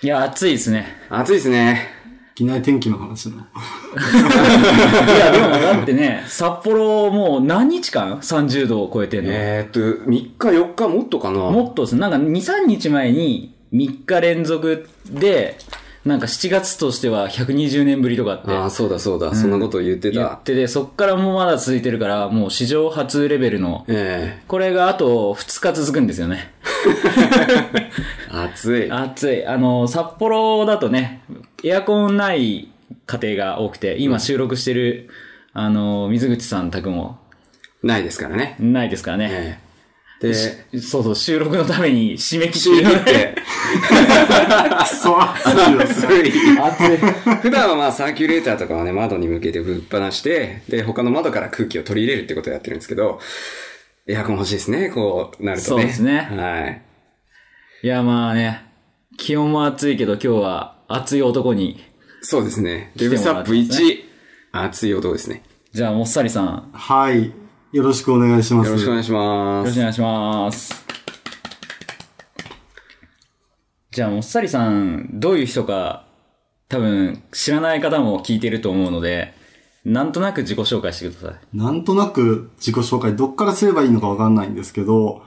いや、暑いですね。暑いですね。いきなり天気の話の。いや、でもだってね、札幌もう何日間 ?30 度を超えてんの。えー、っと、3日4日もっとかなもっとですね、なんか2、3日前に3日連続で、なんか7月としては120年ぶりとかってああ、そうだそうだ、そんなこと言ってた。言ってて、そっからもうまだ続いてるから、もう史上初レベルの、えこれがあと2日続くんですよね。え 暑い。暑い。あの、札幌だとね、エアコンない家庭が多くて、今収録してる、あの、水口さん宅もないですからね。ないですからね。ええで、そうそう、収録のために締め切締め切っってて、そう、暑いよ。暑い。普段はまあサーキュレーターとかはね、窓に向けてぶっ放して、で、他の窓から空気を取り入れるってことをやってるんですけど、エアコン欲しいですね、こうなるとね。そうですねはい。いや、まあね、気温も暑いけど今日は暑い男に、そうですね。来てもらデブサップってますね1、熱い男ですね。じゃあ、もっさりさん、よはい。よろしくお願いします。よろしくお願いします。ろしくお願いします。じゃあ、もっさりさん、どういう人か、多分、知らない方も聞いてると思うので、なんとなく自己紹介してください。なんとなく自己紹介、どっからすればいいのかわかんないんですけど、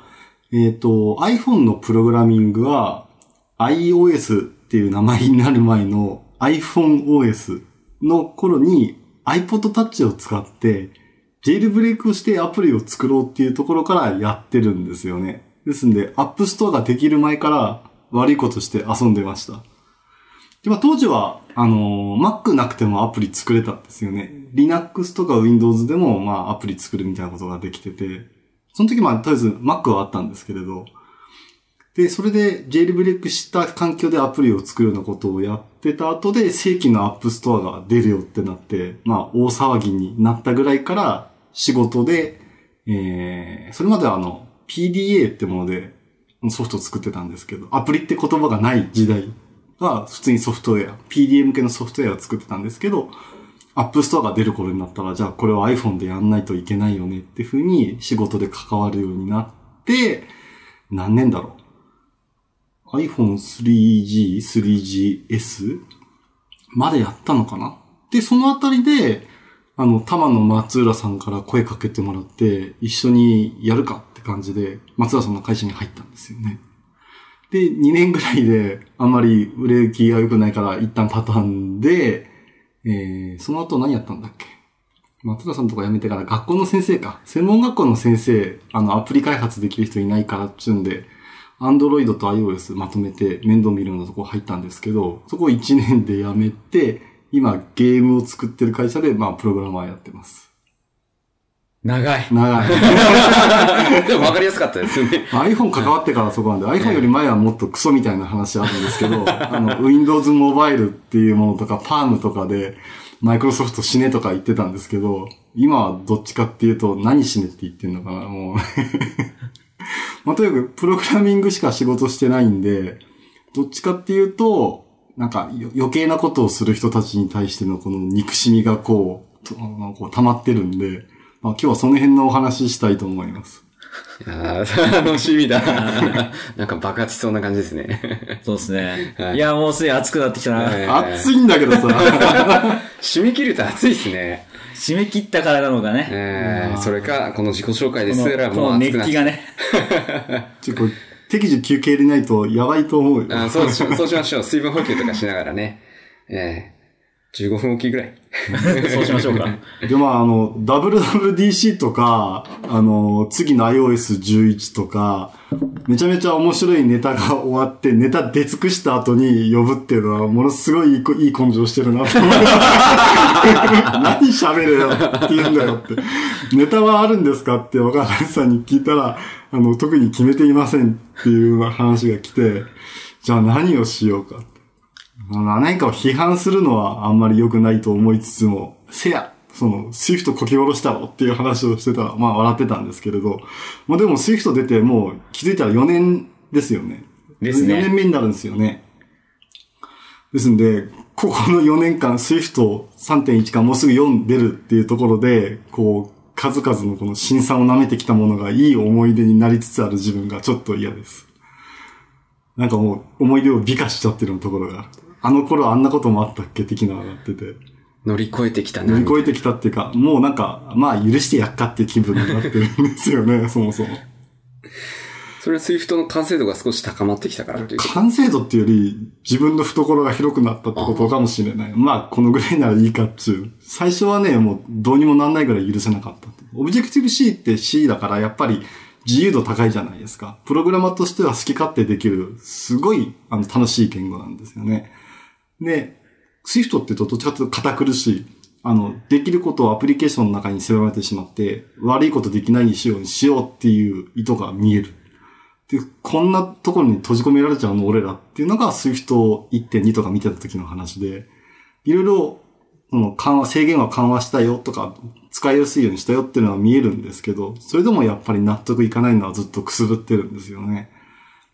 えっ、と、iPhone のプログラミングは iOS っていう名前になる前の iPhoneOS の頃に iPod Touch を使って、ジェイルブレイクをしてアプリを作ろうっていうところからやってるんですよね。ですんで、App Store ができる前から悪いことして遊んでました。でまあ、当時は、あのー Mac なくてもアプリ作れたんですよね。Linux とか Windows でも、まあ、アプリ作るみたいなことができてて、その時まあ、とりあえず Mac はあったんですけれど、で、それで j ルブレイクした環境でアプリを作るようなことをやってた後で、正規の App Store が出るよってなって、まあ、大騒ぎになったぐらいから、仕事で、えー、それまではあの、PDA ってものでソフトを作ってたんですけど、アプリって言葉がない時代は普通にソフトウェア、PDA 向けのソフトウェアを作ってたんですけど、 App Store が出る頃になったら、じゃあこれを iPhone でやんないといけないよねっていう風に仕事で関わるようになって、何年だろう ?iPhone 3G、3GS までやったのかなで、そのあたりで、あの、たまの松浦さんから声かけてもらって、一緒にやるかって感じで、松浦さんの会社に入ったんですよね。で、2年ぐらいで、あんまり売れ行きが良くないから、一旦畳んで、えー、その後何やったんだっけ？松浦さんとか辞めてから学校の先生か。専門学校の先生、あの、アプリ開発できる人いないからっちゅうんで、Android と iOS まとめて面倒見るようなとこ入ったんですけど、そこ1年で辞めて、今ゲームを作ってる会社で、まあ、プログラマーやってます。長い。長い。でも分かりやすかったですよね。iPhone 関わってからそこなんで、iPhone より前はもっとクソみたいな話あるんですけど、あの、Windows Mobile っていうものとか、Palm とかで、マイクロソフト死ねとか言ってたんですけど、今はどっちかっていうと、何死ねって言ってんのかな、もう。まあ、とにかく、プログラミングしか仕事してないんで、どっちかっていうと、なんかよ余計なことをする人たちに対してのこの憎しみがこう、とあのこう溜まってるんで、まあ、今日はその辺のお話ししたいと思います。いやー楽しみだ。なんか爆発しそうな感じですね。そうですね。はいい、や、もうすでに暑くなってきたな。えー暑いんだけどさ。締め切ると暑いですね。締め切ったからなのかね。えー、それか、この自己紹介ですらもう熱くなっ熱気がね。ちょ、これ、適時休憩入れないとやばいと思うよ。あそうし、そうしましょう。水分補給とかしながらね。えー、15分おきぐらい。そうしましょうか。で、まあ、あの、WWDC とか、あの、次の iOS11 とか、めちゃめちゃ面白いネタが終わって、ネタ出尽くした後に呼ぶっていうのは、ものすごいいいこいい根性してるなと思う。何喋れよって言うんだよって。ネタはあるんですかって若林さんに聞いたら、あの、特に決めていませんっていう話が来て、じゃあ何をしようかって。まあ何かを批判するのはあんまり良くないと思いつつも、せやその、 Swift こき下ろしたろっていう話をしてたら、まあ笑ってたんですけれど、まあでも Swift 出てもう気づいたら4年ですよね。ですね4年目になるんですよね。ですんで、ここの4年間、 Swift 3.1かもうすぐ4出るっていうところで、こう、数々のこの辛酸を舐めてきたものがいい思い出になりつつある自分がちょっと嫌です。なんかもう思い出を美化しちゃってるところがある。あの頃あんなこともあったっけ？的なのがあってて。乗り越えてきたな。乗り越えてきたっていうか、もうなんか、まあ許してやっかっていう気分になってるんですよね、そもそも。それは Swift の完成度が少し高まってきたからという。完成度っていうより、自分の懐が広くなったってことかもしれない。まあ、このぐらいならいいかっつう。最初はね、もうどうにもなんないぐらい許せなかった。オブジェクティブ C って C だから、やっぱり自由度高いじゃないですか。プログラマーとしては好き勝手できる、すごいあの楽しい言語なんですよね。で、Swift ってどっちかというと堅苦しい。あの、できることをアプリケーションの中に狭めてしまって、悪いことできないにしようにしようっていう意図が見える。で、こんなところに閉じ込められちゃうの俺らっていうのが Swift 1.2とか見てた時の話で、いろいろ、その緩和、制限は緩和したよとか、使いやすいようにしたよっていうのは見えるんですけど、それでもやっぱり納得いかないのはずっとくすぶってるんですよね。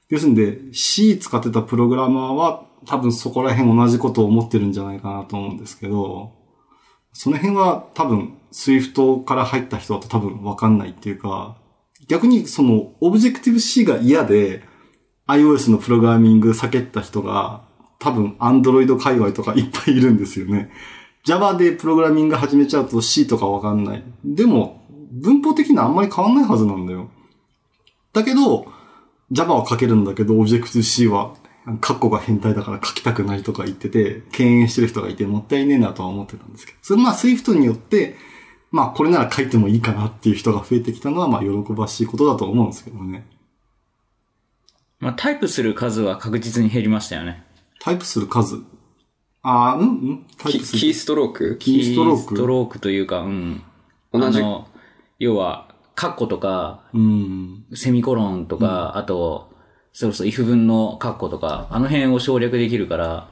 要するにで、C 使ってたプログラマーは多分そこら辺同じことを思ってるんじゃないかなと思うんですけど、その辺は多分 Swift から入った人だと多分わかんないっていうか、逆にその Objective-C が嫌で iOS のプログラミング避けた人が多分 Android 界隈とかいっぱいいるんですよね。Java でプログラミング始めちゃうと C とかわかんない。でも文法的にはあんまり変わんないはずなんだよ。だけど Java は書けるんだけど Objective-C はカッコが変態だから書きたくないとか言ってて、敬遠してる人がいてもったいねえなとは思ってたんですけど。それまあ Swift によって、まあこれなら書いてもいいかなっていう人が増えてきたのはまあ喜ばしいことだと思うんですけどね。まあ、タイプする数は確実に減りましたよね。タイプする数？あー、うんうんタイキプするキーストローク？キーストロークキーストロークというか、うん。同じあの、要は、カッコとか、うん。セミコロンとか、あと、そうそう、if 文のカッコとか、あの辺を省略できるから、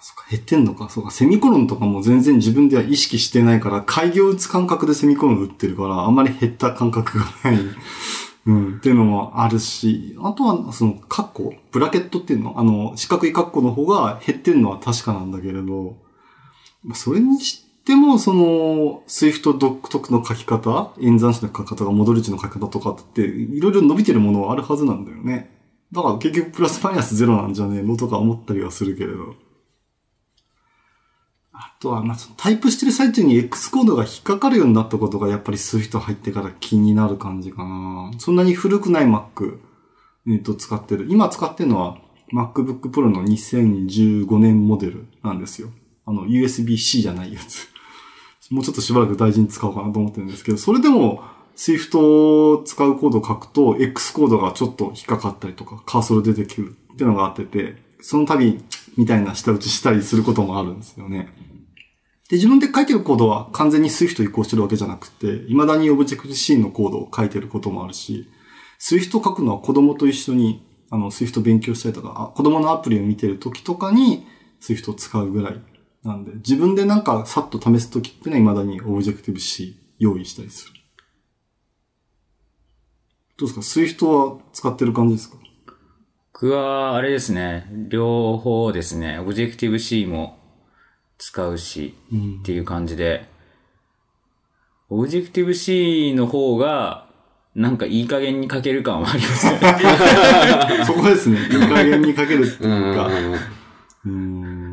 そっか、減ってんのか。そうか、セミコロンとかも全然自分では意識してないから、開業打つ感覚でセミコロン打ってるから、あんまり減った感覚がない。うん、っていうのもあるし、あとは、その、カッコブラケットっていうの？あの、四角いカッコの方が減ってるのは確かなんだけれど、まあそれにしても、その、 Swift 独特の書き方、演算子の書き方が戻り値の書き方とかって、いろいろ伸びてるものはあるはずなんだよね。だから結局プラスマイナスゼロなんじゃねえのとか思ったりはするけれど。あとは、まあ、タイプしてる最中に X コードが引っかかるようになったことがやっぱり Swift 入ってから気になる感じかな。そんなに古くない Mac、えっと、使ってる。今使ってるのは MacBook Pro の2015年モデルなんですよ。あの、USB-C じゃないやつ。もうちょっとしばらく大事に使おうかなと思ってるんですけど、それでも Swift を使うコードを書くと X コードがちょっと引っかかったりとか、カーソル出てくるっていうのがあってて、その度みたいな下打ちしたりすることもあるんですよね。で、自分で書いてるコードは完全に Swift 移行してるわけじゃなくて、未だに Object-C のコードを書いてることもあるし、Swift 書くのは子供と一緒に、あの、Swift 勉強したりとか、あ子供のアプリを見てる時とかに Swift を使うぐらいなんで、自分でなんかさっと試す時っていうのは未だに Objective-C 用意したりする。どうですか ?Swift は使ってる感じですか？僕は、あれですね、両方ですね、Objective-C も使うし、うんっていう感じで、Objective-C の方が、なんかいい加減に書ける感はありますね。そこですね。いい加減に書けるっていううんか。うーん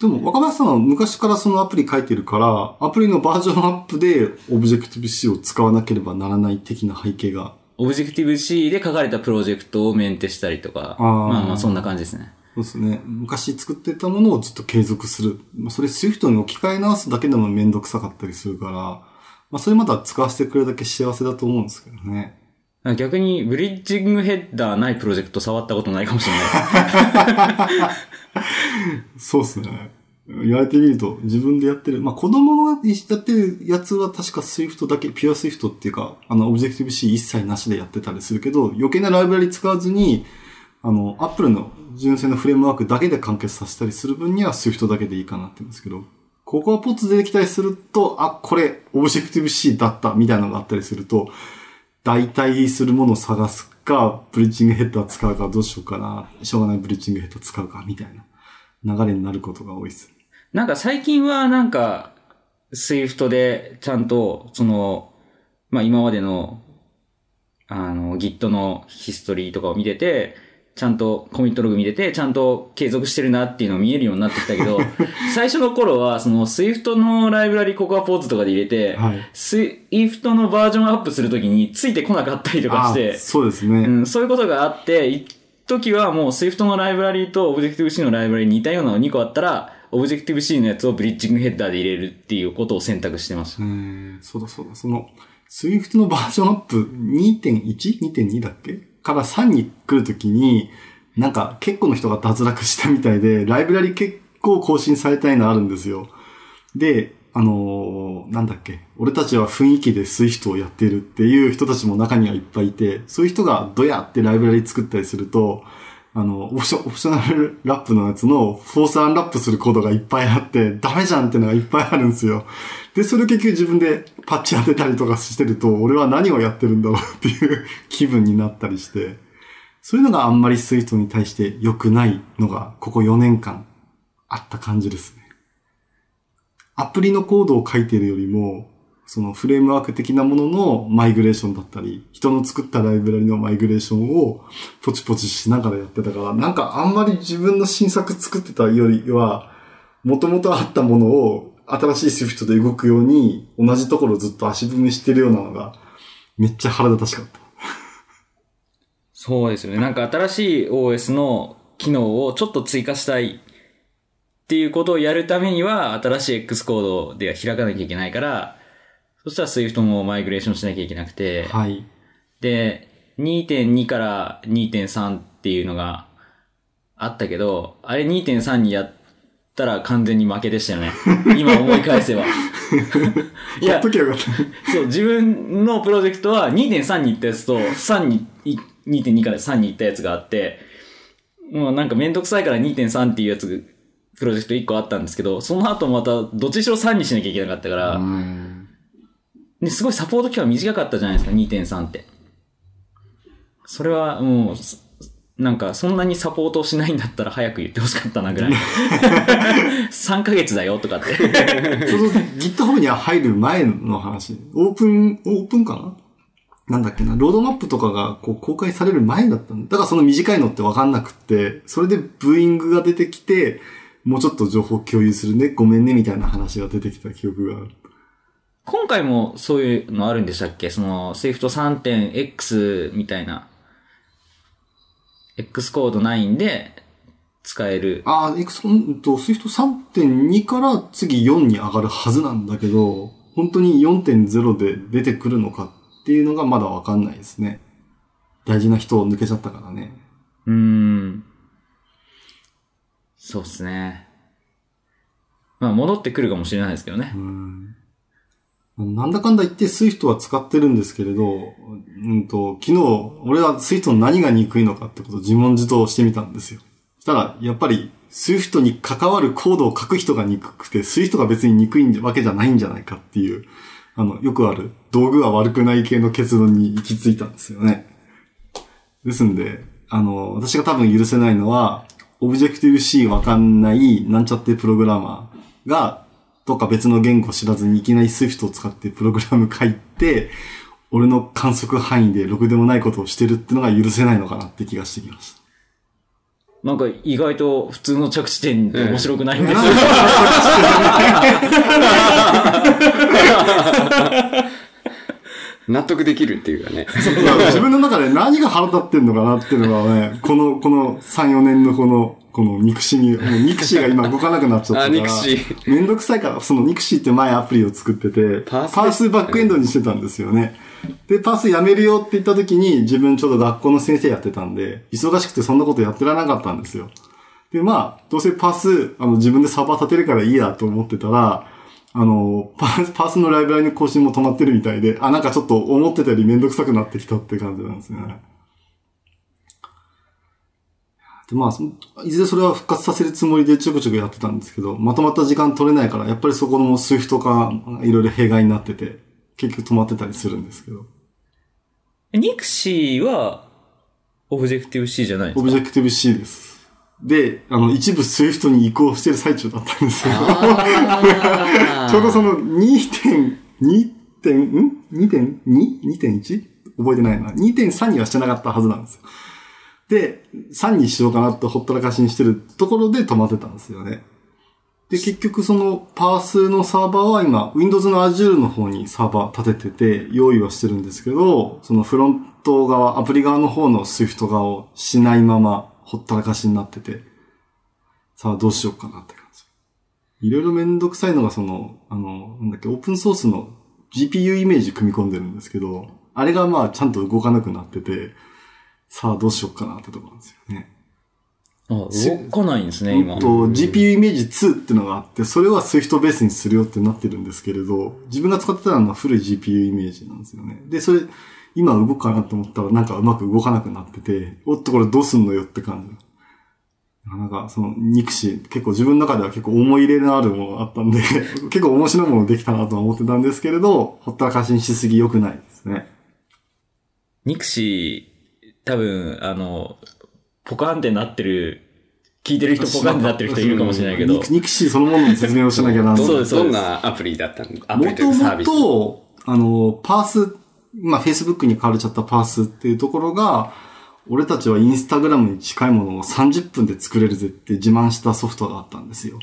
でも、若林さんは昔からそのアプリ書いてるから、アプリのバージョンアップで Objective-C を使わなければならない的な背景が。Objective-C で書かれたプロジェクトをメンテしたりとか、あーまあまあそんな感じですね。そうですね。昔作ってたものをずっと継続する。まあ、それ Swift に置き換え直すだけでもめんどくさかったりするから、まあ、それまだ使わせてくれるだけ幸せだと思うんですけどね。逆に、ブリッジングヘッダーないプロジェクト触ったことないかもしれない。そうですね。言われてみると、自分でやってる。まあ、子供がやってるやつは確か Swift だけ、ピュア Swift っていうか、あの、Objective-C 一切なしでやってたりするけど、余計なライブラリ使わずに、あの、Apple の純正のフレームワークだけで完結させたりする分には Swift だけでいいかなって言うんですけど、CocoaPods 出てきたりすると、あ、これ、Objective-C だった、みたいなのがあったりすると、代替するものを探すか、 Bridging Header 使うか、どうしようかな、しょうがない Bridging Header 使うか、みたいな流れになることが多いです。なんか最近はなんか、 Swift でちゃんと、その、まあ今までのあの、Git のヒストリーとかを見てて、ちゃんとコミットログ見てて、ちゃんと継続してるなっていうのを見えるようになってきたけど、最初の頃は、その Swift のライブラリココアポーズとかで入れて、はい。Swift のバージョンアップするときについてこなかったりとかしてあ、そうですね。うん、そういうことがあって、一時はもう Swift のライブラリと Objective-C のライブラリに似たようなのが2個あったら、Objective-C のやつをブリッジングヘッダーで入れるっていうことを選択してました。えーそうだそうだ。その、Swift のバージョンアップ 2.1?2.2 だっけ？から3に来るときに、なんか結構の人が脱落したみたいで、ライブラリ結構更新されたいのあるんですよ。で、あのーなんだっけ、俺たちは雰囲気で Swift をやってるっていう人たちも中にはいっぱいいて、そういう人がドヤってライブラリ作ったりすると、あの、オプショ、 optional wrap のやつのフォースアンラップするコードがいっぱいあって、ダメじゃんってのがいっぱいあるんですよ。で、それ結局自分でパッチ当てたりとかしてると、俺は何をやってるんだろうっていう気分になったりして、そういうのがあんまり Swift に対して良くないのが、ここ4年間あった感じですね。アプリのコードを書いてるよりも、そのフレームワーク的なもののマイグレーションだったり、人の作ったライブラリのマイグレーションをポチポチしながらやってたから、なんかあんまり自分の新作作ってたよりは、元々あったものを新しい Swift で動くように、同じところをずっと足踏みしてるようなのが、めっちゃ腹立たしかった。そうですよね。なんか新しい OS の機能をちょっと追加したいっていうことをやるためには、新しい X コードでは開かなきゃいけないから、そしたら Swift もマイグレーションしなきゃいけなくて、はい。で、2.2から2.3っていうのがあったけど、あれ2.3にやったら完全に負けでしたよね。今思い返せば。いややっと、きゃよかった。そう、自分のプロジェクトは2.3に行ったやつと、3に、い2.2から3に行ったやつがあって、もうなんかめんどくさいから2.3っていうやつ、プロジェクト1個あったんですけど、その後またどっちにしろ3にしなきゃいけなかったから、ですごいサポート期間短かったじゃないですか、2.3って。それはもう、すなんかそんなにサポートをしないんだったら早く言ってほしかったなぐらい。3ヶ月だよとかって。その GitHub には入る前の話。オープン、オープンかな？なんだっけな、ロードマップとかがこう公開される前だったんだ。だからその短いのってわかんなくって、それでブーイングが出てきて、もうちょっと情報共有するね、ごめんね、みたいな話が出てきた記憶がある。今回もそういうのあるんでしたっけ？その、Swift 3.x みたいな、X コード9で使える。ああ、エクソンと Swift 3.2から次4に上がるはずなんだけど、本当に4.0で出てくるのかっていうのがまだわかんないですね。大事な人を抜けちゃったからね。うーん。そうっすね。まあ、戻ってくるかもしれないですけどね。なんだかんだ言って Swift は使ってるんですけれど、うんと、昨日、俺は Swift の何が憎いのかってことを自問自答してみたんですよ。したら、やっぱり Swift に関わるコードを書く人が憎くて、Swift が別に憎いわけじゃないんじゃないかっていう、あの、よくある、道具は悪くない系の結論に行き着いたんですよね。ですんで、あの、私が多分許せないのは、Objective-C わかんない、なんちゃってプログラマーが、どっか別の言語を知らずにいきなり Swift を使ってプログラム書いて、俺の観測範囲でろくでもないことをしてるってのが許せないのかなって気がしてきました。なんか意外と普通の着地点で面白くないんですよ。納得できるっていうかね。自分の中で何が腹立ってんのかなっていうのがね、この、この3、4年のこの、この肉シに、もう肉シが今動かなくなっちゃったから。あ肉シめんどくさいから、その肉シって前アプリを作ってて、パースパースバックエンドにしてたんですよね。で、 Parse やめるよって言った時に、自分ちょうど学校の先生やってたんで、忙しくてそんなことやってられなかったんですよ。で、まあ、どうせ Parse、あの、自分でサーバー立てるからいいやと思ってたら、あの、 Parse、Parse のライブラリの更新も止まってるみたいで、あ、なんかちょっと思ってたよりめんどくさくなってきたって感じなんですね。で、まあ、そいずれそれは復活させるつもりでちょこちょこやってたんですけど、まとまった時間取れないから、やっぱりそこの Swift がいろいろ弊害になってて、結局止まってたりするんですけど。ニクシーは、オブジェクティブ C じゃないんですか？ Objective-C です。で、あの、一部 Swift に移行してる最中だったんですよ。ちょうどその2.2点、ん ?2.2?2.1? 覚えてないな。2.3にはしてなかったはずなんですよ。で、3にしようかなとほったらかしにしてるところで止まってたんですよね。で、結局そのパースのサーバーは今、Windows の Azure の方にサーバー立ててて用意はしてるんですけど、そのフロント側、アプリ側の方の Swift 側をしないままほったらかしになってて、さあどうしようかなって感じ。いろいろめんどくさいのがその、あの、なんだっけ、オープンソースの GPU イメージ組み込んでるんですけど、あれがまあちゃんと動かなくなってて、さあどうしようかなってとこなんですよね。あ、動かないんですね、今。うんと、GPU イメージ2ってのがあって、それは Swift ベースにするよってなってるんですけれど、自分が使ってたのは古い GPU イメージなんですよね。で、それ、今動くかなと思ったらなんかうまく動かなくなってて、おっとこれどうすんのよって感じ。なんか、その、憎し、結構自分の中では結構思い入れのあるものがあったんで、結構面白いものできたなとは思ってたんですけれど、ほったらかしにしすぎ良くないですね。ニクシー、多分、あの、ポカンってなってる、聞いてる人ポカンってなってる人いるかもしれないけどニ、クシーそのものの説明をしなきゃならない。そうですどんなアプリだったのアプもとリというかサービス。もと、あの、パース、今 Facebook に変われちゃったパースっていうところが、俺たちはインスタグラムに近いものを30分で作れるぜって自慢したソフトがあったんですよ。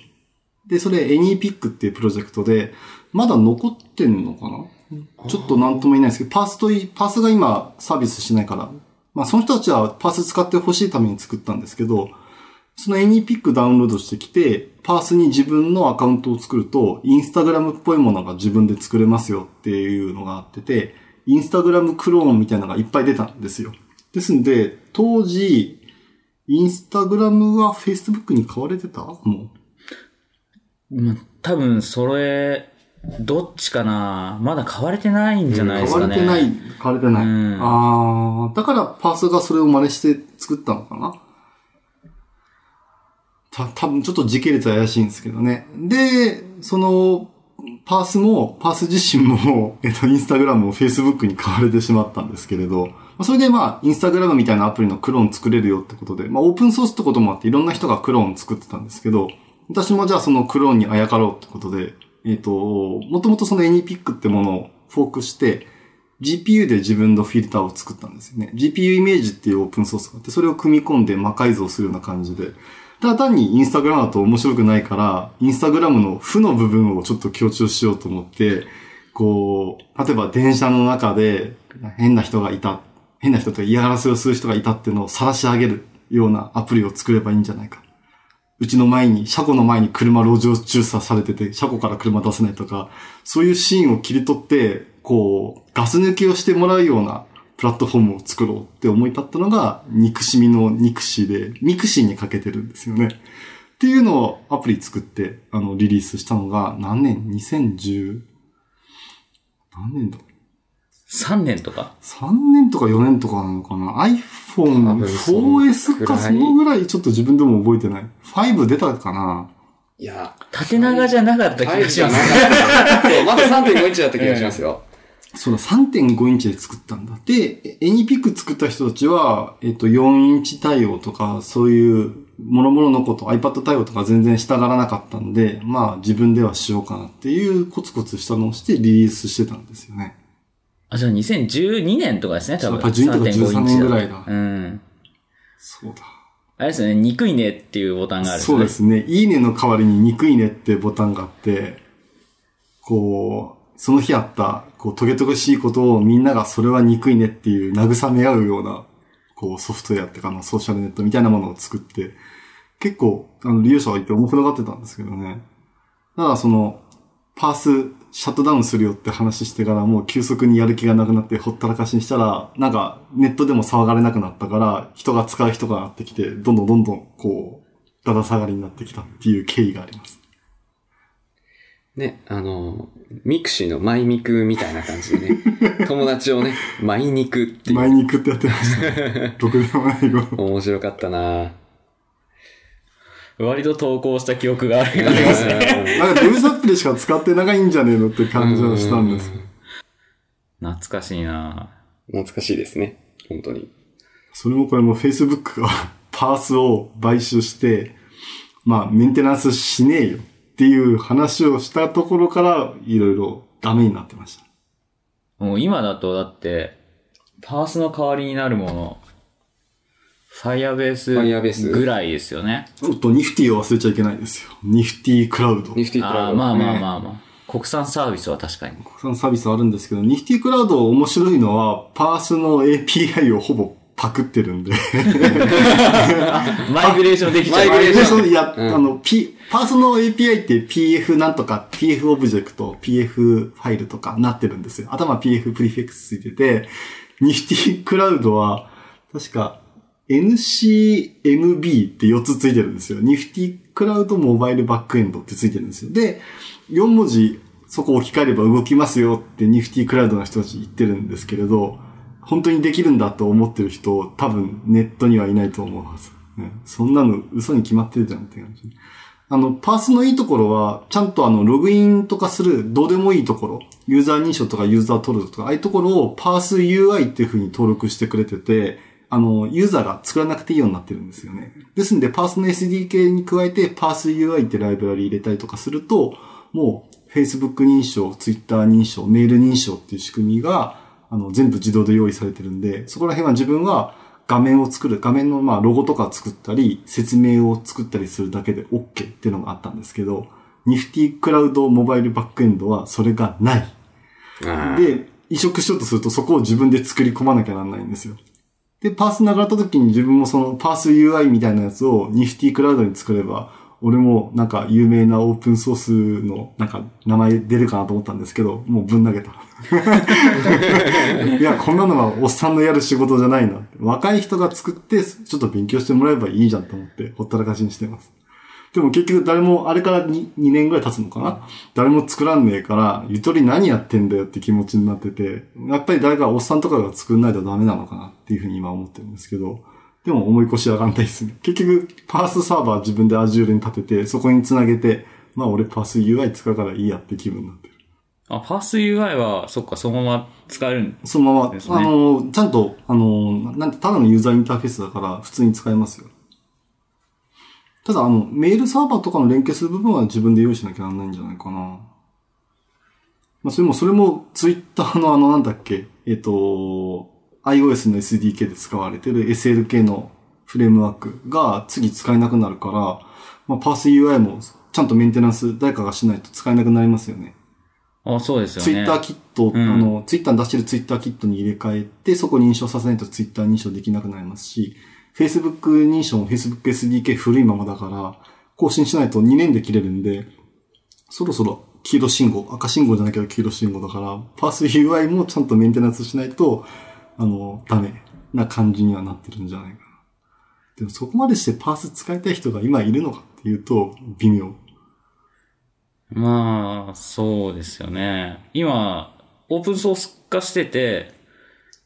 で、それ AnyPic っていうプロジェクトで、まだ残ってんのかなちょっとなんとも言えないですけど、パースとい、パースが今サービスしないから、まあその人たちはパース使ってほしいために作ったんですけど、その AnyPic ダウンロードしてきて、パースに自分のアカウントを作ると、インスタグラムっぽいものが自分で作れますよっていうのがあってて、インスタグラムクローンみたいなのがいっぱい出たんですよ。ですんで、当時、インスタグラムは Facebook に買われてた？もう。多分、それ、どっちかな？まだ買われてないんじゃないですかね。買われてない、買われてない。うんああ、だからパースがそれを真似して作ったのかな？た、多分ちょっと時系列は怪しいんですけどね。で、その、パースも、パース自身も、えっと、インスタグラムを Facebook に買われてしまったんですけれど、まあそれでまあ、インスタグラムみたいなアプリのクローン作れるよってことで、まあ、オープンソースってこともあって、いろんな人がクローン作ってたんですけど、私もじゃあそのクローンにあやかろうってことで、えっ、と、もともとその AnyPic ってものをフォークして、GPU で自分のフィルターを作ったんですよね。GPU イメージっていうオープンソースがあって、それを組み込んで魔改造するような感じで。ただ単にインスタグラムだと面白くないから、インスタグラムの負の部分をちょっと強調しようと思って、こう、例えば電車の中で変な人がいた、変な人と嫌がらせをする人がいたっていうのを晒し上げるようなアプリを作ればいいんじゃないか。うちの前に、車庫の前に車路上駐車されてて、車庫から車出せないとか、そういうシーンを切り取って、こう、ガス抜きをしてもらうようなプラットフォームを作ろうって思い立ったのが、憎しみの憎しで、憎しにかけてるんですよね。っていうのをアプリ作って、あの、リリースしたのが、何年 ?2010、何年だ？3年とか ?3 年とか4年とかなのかな ?iPhone 分その 4S かそのぐらいちょっと自分でも覚えてない。5出たかな？いや、縦長じゃなかった気がします。そう、まだ3.5インチだった気がしますよ。そうだ、3.5インチで作ったんだ。で、エニピック作った人たちは、えっと、4インチ対応とか、そういう、もろもろのこと、iPad 対応とか全然したがらなかったんで、まあ自分ではしようかなっていうコツコツしたのをしてリリースしてたんですよね。あ、じゃあ2012年とかですね、多分。そう12とか13年ぐらいだうん。そうだ。あれですよね、憎いねっていうボタンがあるんそうですね。いいねの代わりに憎いねってボタンがあって、こう、その日あった、こう、トゲトゲしいことをみんながそれは憎いねっていう慰め合うような、こう、ソフトウェアってか、まあ、ソーシャルネットみたいなものを作って、結構、あの、利用者がいて面白がってたんですけどね。ただ、その、 Parse、シャットダウンするよって話してからもう急速にやる気がなくなってほったらかしにしたら、なんかネットでも騒がれなくなったから、人が使う人がなってきて、どんどんどんどんこう、だだ下がりになってきたっていう経緯があります。ね、あの、ミクシーのマイミクみたいな感じでね、友達をね、マイニクっていう、前に行くってやってました。どこでもない語。面白かったな割と投稿した記憶がありますね。なんかデブサプリしか使ってないんじゃねえのって感じはしたんです。懐かしいな懐かしいですね。本当に。それもこれも Facebook が パースを買収して、まあメンテナンスしねえよっていう話をしたところからいろいろダメになってました。もう今だとだって、パースの代わりになるもの。Firebase Firebase ぐらいですよね。おっと、ニフティを忘れちゃいけないですよ。ニフティクラウド。ニフティクラウド。ああ、まあまああ。まあまあ。国産サービスは確かに。国産サービスあるんですけど、ニフティクラウド面白いのは、パースの API をほぼパクってるんで。マイグレーションできちゃう。マイグレーションでそのいや、うんあの、P、 Parse の API って PF なんとか、 PFObject、PF ファイルとかなってるんですよ。頭 PF prefix ついてて、ニフティクラウドは、確か NCMB って4つついてるんですよ。ニフティクラウドモバイルバックエンドってついてるんですよ。で、4文字そこ置き換えれば動きますよってニフティクラウドの人たち言ってるんですけれど、本当にできるんだと思ってる人、多分ネットにはいないと思うはず。ねそんなの嘘に決まってるじゃんって感じ。あの、パースのいいところは、ちゃんとあの、ログインとかする、どうでもいいところ、ユーザー認証とかユーザー登録とか、ああいうところをパース UI っていう風に登録してくれてて、あの、ユーザーが作らなくていいようになってるんですよね。ですんで、パースの SDK に加えて、パース UI ってライブラリ入れたりとかすると、もう、Facebook 認証、Twitter 認証、メール認証っていう仕組みが、あの、全部自動で用意されてるんで、そこら辺は自分は画面を作る、画面のまあロゴとか作ったり、説明を作ったりするだけで OK っていうのがあったんですけど、ニフティクラウドモバイルバックエンドはそれがない。で、移植しようとするとそこを自分で作り込まなきゃなんないんですよ。で、パース流れた時に自分もそのパース UI みたいなやつをニフティクラウドに作れば、俺もなんか有名なオープンソースのなんか名前出るかなと思ったんですけど、もうぶん投げた。いや、こんなのはおっさんのやる仕事じゃないな。若い人が作って、ちょっと勉強してもらえばいいじゃんと思って、ほったらかしにしてます。でも結局誰も、あれから 2, 2年ぐらい経つのかな？誰も作らんねえから、ゆとり何やってんだよって気持ちになってて、やっぱり誰かおっさんとかが作んないとダメなのかなっていうふうに今思ってるんですけど、でも思い越し上がんないですね。結局、パースサーバー自分で Azure に立てて、そこにつなげて、まあ俺パース UI 使うからいいやって気分になってる。あ、パース UI は、そっか、そのまま使えるんそのまま、ですねあの、ちゃんと、あの、なんて、ただのユーザーインターフェースだから普通に使えますよ。ただ、あの、メールサーバーとかの連携する部分は自分で用意しなきゃならないんじゃないかな。まあ、それも、それも、ツイッターのあの、なんだっけ、えっ、と、iOS の SDK で使われてる SLK のフレームワークが次使えなくなるから、まあ、パース UI もちゃんとメンテナンス誰かがしないと使えなくなりますよね。あ、そうですよね。ツイッターキット、うんあの、ツイッターに出してるツイッターキットに入れ替えて、そこ認証させないとツイッター認証できなくなりますし、Facebook 認証も Facebook SDK 古いままだから、更新しないと2年で切れるんで、そろそろ黄色信号、赤信号じゃないけど黄色信号だから、パース UI もちゃんとメンテナンスしないと、あの、ダメな感じにはなってるんじゃないかな。でもそこまでしてパース使いたい人が今いるのかっていうと、微妙。まあ、そうですよね。今、オープンソース化してて、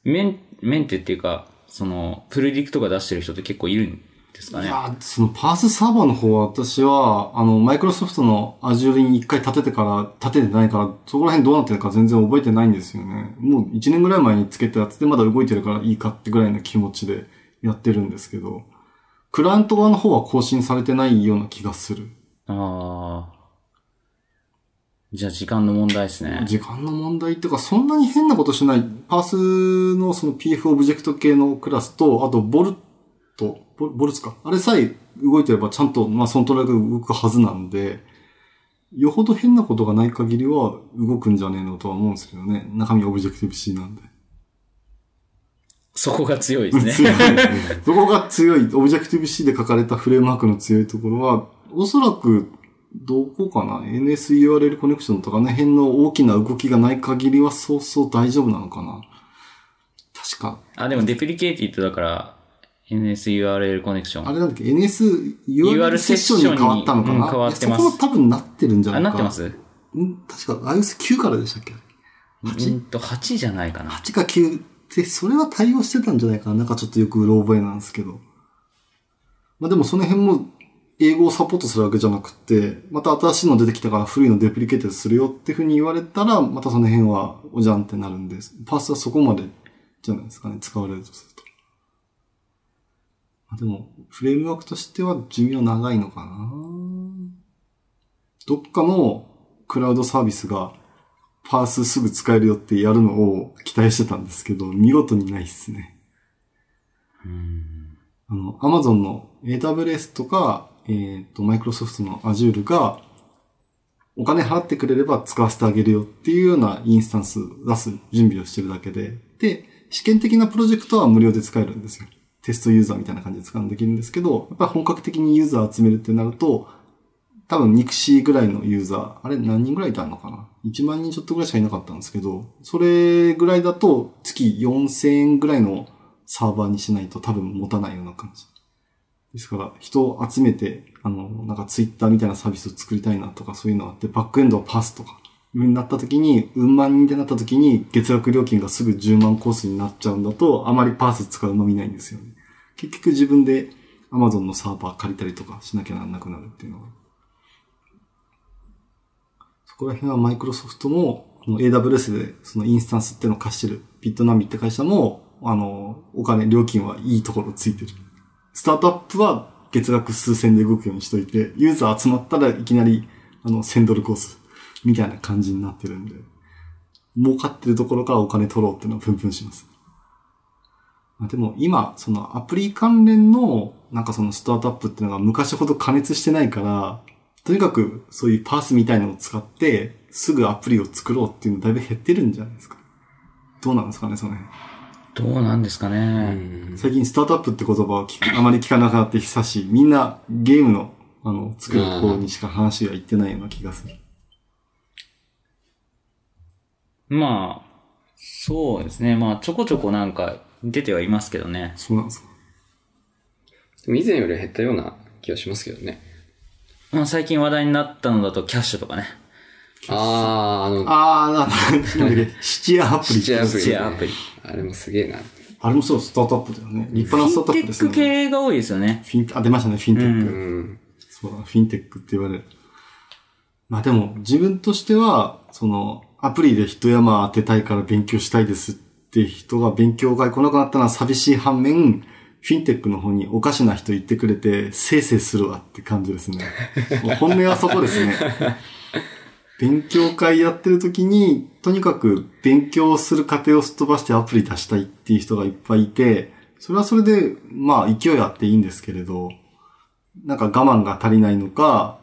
メン、メンテっていうか、その、プレディクトが出してる人って結構いるんですかね？いや、そのパースサーバーの方は私は、あの、マイクロソフトの Azure に一回立ててから、立ててないから、そこら辺どうなってるか全然覚えてないんですよね。もう1年ぐらい前につけたやつでまだ動いてるからいいかってぐらいの気持ちでやってるんですけど、クライアント側の方は更新されてないような気がする。ああ。じゃあ時間の問題ですね。時間の問題っていうか、そんなに変なことしない。パースのその PF オブジェクト系のクラスと、あとボルト、ボ Bolts か。あれさえ動いてればちゃんと、まあそのトラック動くはずなんで、よほど変なことがない限りは動くんじゃねえのとは思うんですけどね。中身オブジェクティブ C なんで。そこが強いですね。そこが強い。オブジェクティブ C で書かれたフレームワークの強いところは、おそらく、どこかな ?NSURL コネクションとかね、辺の大きな動きがない限りはそうそう大丈夫なのかな？確か。あ、でもデプリケーティッドだから、NSURL コネクション。あれなんだっけ ?NSURL URL セッションに変わったのかな、うん変わってますそこは多分なってるんじゃなあ、いかなってます？ん確か iOS9 からでしたっけ？う 8? んと、8じゃないかな。8か9で、それは対応してたんじゃないかな？なんかちょっとよくうろ覚えなんですけど。まあでもその辺も英語をサポートするわけじゃなくて、また新しいの出てきたから古いのデプリケートするよっていうふうに言われたら、またその辺はおじゃんってなるんです。パースはそこまでじゃないですかね、使われるとすると。まあでも、フレームワークとしては寿命長いのかなどっかのクラウドサービスが、パースすぐ使えるよってやるのを期待してたんですけど、見事にないっすね。あの、Amazon の AWS とか、えっ、と、Microsoft の Azure が、お金払ってくれれば使わせてあげるよっていうようなインスタンス出す準備をしてるだけで、で、試験的なプロジェクトは無料で使えるんですよ。テストユーザーみたいな感じで使うのできるんですけど、やっぱ本格的にユーザー集めるってなると、多分、ニクシーぐらいのユーザー、あれ何人ぐらいいたのかな ?1 万人ちょっとぐらいしかいなかったんですけど、それぐらいだと月4000円ぐらいのサーバーにしないと多分持たないような感じ。ですから、人を集めて、あの、なんかツイッターみたいなサービスを作りたいなとかそういうのがあって、バックエンドをパスとか、になった時に、うん万人ってなった時に、月額料金がすぐ10万コースになっちゃうんだと、あまりパース使うの見ないんですよね。結局自分で Amazon のサーバー借りたりとかしなきゃならなくなるっていうのが。そこら辺はマイクロソフトも、この AWS でそのインスタンスっていうのを貸してる、ビットナミって会社も、あの、お金、料金はいいところついてる。スタートアップは月額数千で動くようにしといて、ユーザー集まったらいきなり、あの、1000ドルコースみたいな感じになってるんで、儲かってるところからお金取ろうっていうのはプンプンします。まあでも今、そのアプリ関連の、なんかそのスタートアップっていうのが昔ほど加熱してないから、とにかくそういうパースみたいなのを使って、すぐアプリを作ろうっていうのだいぶ減ってるんじゃないですか。どうなんですかね、その辺。どうなんですかね。最近スタートアップって言葉をあまり聞かなくなって久しい。みんなゲームの、あの、作る方にしか話がいってないような気がする。まあ、そうですね。まあ、ちょこちょこなんか出てはいますけどね。そうなんですか。でも以前より減ったような気がしますけどね。まあ、最近話題になったのだと、キャッシュとかね。あー、あの、あー、なんだなんだっけ、シチアアプリ。シチアアプリ、シチアアプリあれもすげえな。あれもそう、スタートアップだよね。立派なスタートアップですフィンテックね。系が多いですよね。フィン、あ、出ましたね、フィンテック。うん。そうだ、フィンテックって言われる。まあでも、自分としては、その、アプリで一山当てたいから勉強したいですって人が勉強会来なくなったのは寂しい反面、フィンテックの方におかしな人言ってくれて、せいせいするわって感じですね。本音はそこですね。勉強会やってる時に、とにかく勉強する過程をすっ飛ばしてアプリ出したいっていう人がいっぱいいて、それはそれで、まあ勢いあっていいんですけれど、なんか我慢が足りないのか、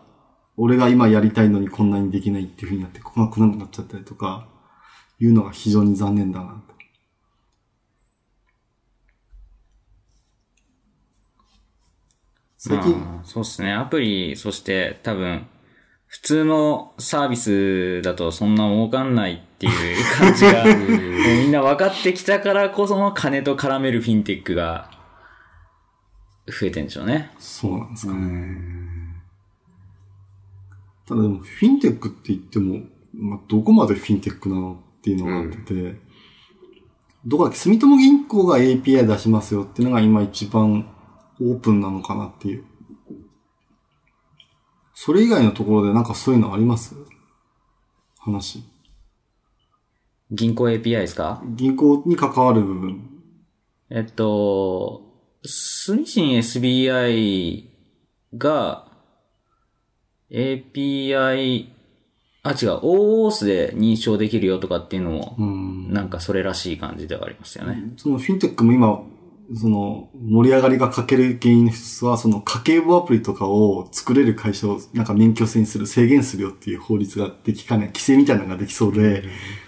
俺が今やりたいのにこんなにできないっていう風になって来なくなっちゃったりとか、いうのが非常に残念だなと。最近、まあそうですね。アプリ、そして多分、普通のサービスだとそんな儲かんないっていう感じが、もうみんな分かってきたからこその金と絡めるフィンテックが増えてんでしょうね。そうなんですかね。ただでも、フィンテックって言っても、まあ、どこまでフィンテックなのっていうのがあってて、どこだっけ、住友銀行が API 出しますよっていうのが今一番オープンなのかなっていう。それ以外のところでなんかそういうのあります？話。銀行 API ですか？銀行に関わる部分。えっと、住信 SBI が API、あ、違う、OOS で認証できるよとかっていうのも、うん。なんかそれらしい感じではありますよね。そのフィンテックも今、その盛り上がりが欠ける原因の一つは、その家計簿アプリとかを作れる会社をなんか免許制にする、制限するよっていう法律ができかね、規制みたいなのができそうで、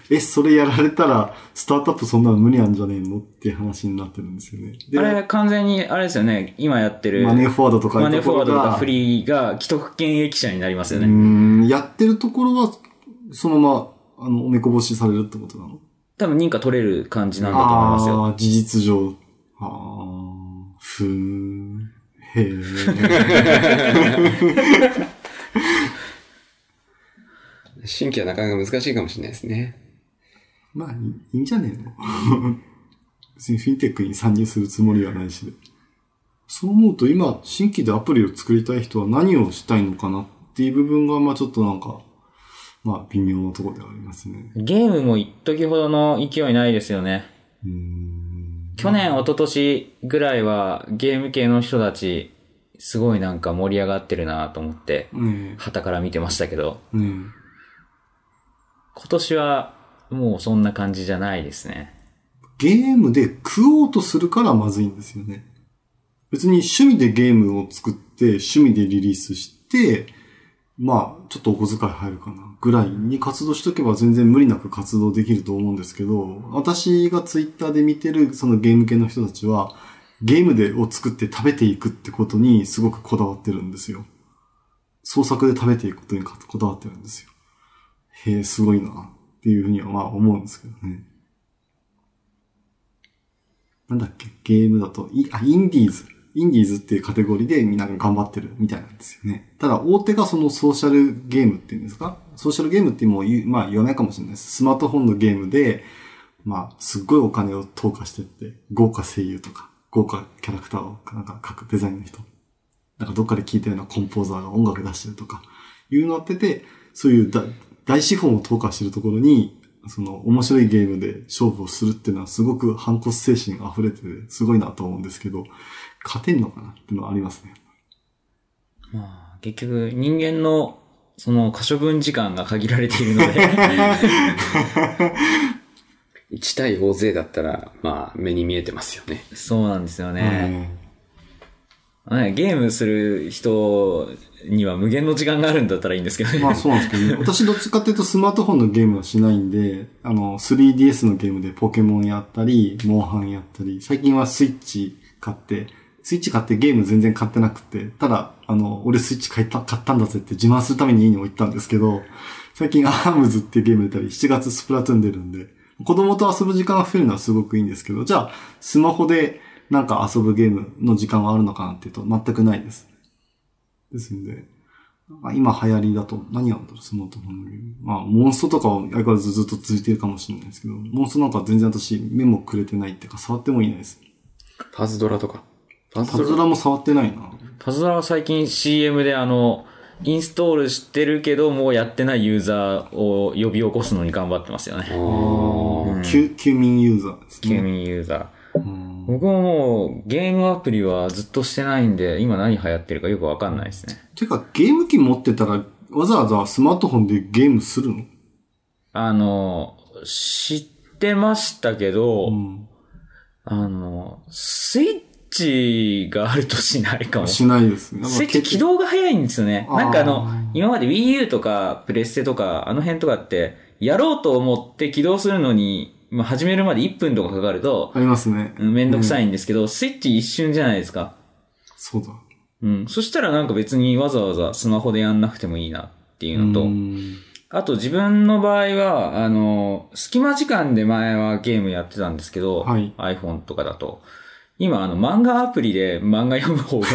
え、それやられたら、スタートアップそんなの無理なんじゃねえのって話になってるんですよね。で、あれ完全に、あれですよね、今やってる、マネーフォワードとかマネーフォワードとかがフリーが既得権益者になりますようね。ん、やってるところは、そのまま、あの、おめこぼしされるってことなの？多分認可取れる感じなんだと思いますよ。ああー、事実上。ああ、ふーん。へえ。新規はなかなか難しいかもしれないですね。まあ、いいいいんじゃねえの？別にフィンテックに参入するつもりはないしで。そう思うと今、新規でアプリを作りたい人は何をしたいのかなっていう部分が、まあちょっとなんか、まあ微妙なところではありますね。ゲームも一時ほどの勢いないですよね。うーん。去年、一昨年ぐらいはゲーム系の人たち、すごいなんか盛り上がってるなと思って、ね旗から見てましたけど、今年はもうそんな感じじゃないですね。ゲームで食おうとするからまずいんですよね。別に趣味でゲームを作って趣味でリリースして、まあ、ちょっとお小遣い入るかなぐらいに活動しとけば全然無理なく活動できると思うんですけど、私がツイッターで見てるそのゲーム系の人たちは、ゲームでを作って食べていくってことにすごくこだわってるんですよ。創作で食べていくことにこだわってるんですよ。へえ、すごいなっていうふうにはまあ思うんですけどね。なんだっけ？ゲームだと、いあ、インディーズ。インディーズっていうカテゴリーでみんなが頑張ってるみたいなんですよね。ただ、大手がそのソーシャルゲームっていうんですか？ソーシャルゲームってもう言う、まあ言わないかもしれないです。スマートフォンのゲームで、まあ、すっごいお金を投下してって、豪華声優とか、豪華キャラクターをなんか描くデザインの人。なんかどっかで聴いたようなコンポーザーが音楽出してるとか、いうのやってて、そういう大資本を投下してるところに、その面白いゲームで勝負をするっていうのはすごく反骨精神溢れてて、すごいなと思うんですけど、勝てんのかなっていうのはありますね。まあ、結局人間のその可処分時間が限られているので、1対大勢だったら、まあ、目に見えてますよね。そうなんですよね。ねゲームする人には無限の時間があるんだったらいいんですけどね。まあそうなんですけどね。私どっちかっていうとスマートフォンのゲームはしないんで、あの、3DS のゲームでポケモンやったり、モンハンやったり、最近はスイッチ買って、スイッチ買ってゲーム全然買ってなくて、ただ、あの、俺スイッチ買った、買ったんだぜって自慢するために家に置いたんですけど、最近アームズっていうゲーム出たり、7月スプラトゥーン出るんで、子供と遊ぶ時間が増えるのはすごくいいんですけど、じゃあ、スマホでなんか遊ぶゲームの時間はあるのかなっていうと全くないです。ですんで、まあ今流行りだと何やるんだろう、スマートフォンのゲーム。まあ、モンストとかは相変わらずずっと続いてるかもしれないですけど、モンストなんか全然私目もくれてないっていうか触ってもいないです。パズドラとか？パパズドラも触ってないな。パズドラは最近 CM であの、インストールしてるけど、もうやってないユーザーを呼び起こすのに頑張ってますよね。休休眠ユーザーです休ね。眠ユーザー。うん僕ももうゲームアプリはずっとしてないんで、今何流行ってるかよくわかんないですね。てか、ゲーム機持ってたら、わざわざスマートフォンでゲームするの？あの、知ってましたけど、うん。あの、スイッチがあるとしないかも。しないですね。スイッチ起動が早いんですよね。なんかあの、今まで Wii U とかプレステとか、あの辺とかって、やろうと思って起動するのに、まあ、始めるまで1分とかかかると、ありますね。うんめんどくさい。いんですけど、スイッチ一瞬じゃないですか。そうだ。うん。そしたらなんか別にわざわざスマホでやんなくてもいいなっていうのと、うんあと自分の場合は、あの、隙間時間で前はゲームやってたんですけど、はい iPhone とかだと、今あの漫画アプリで漫画読む方が、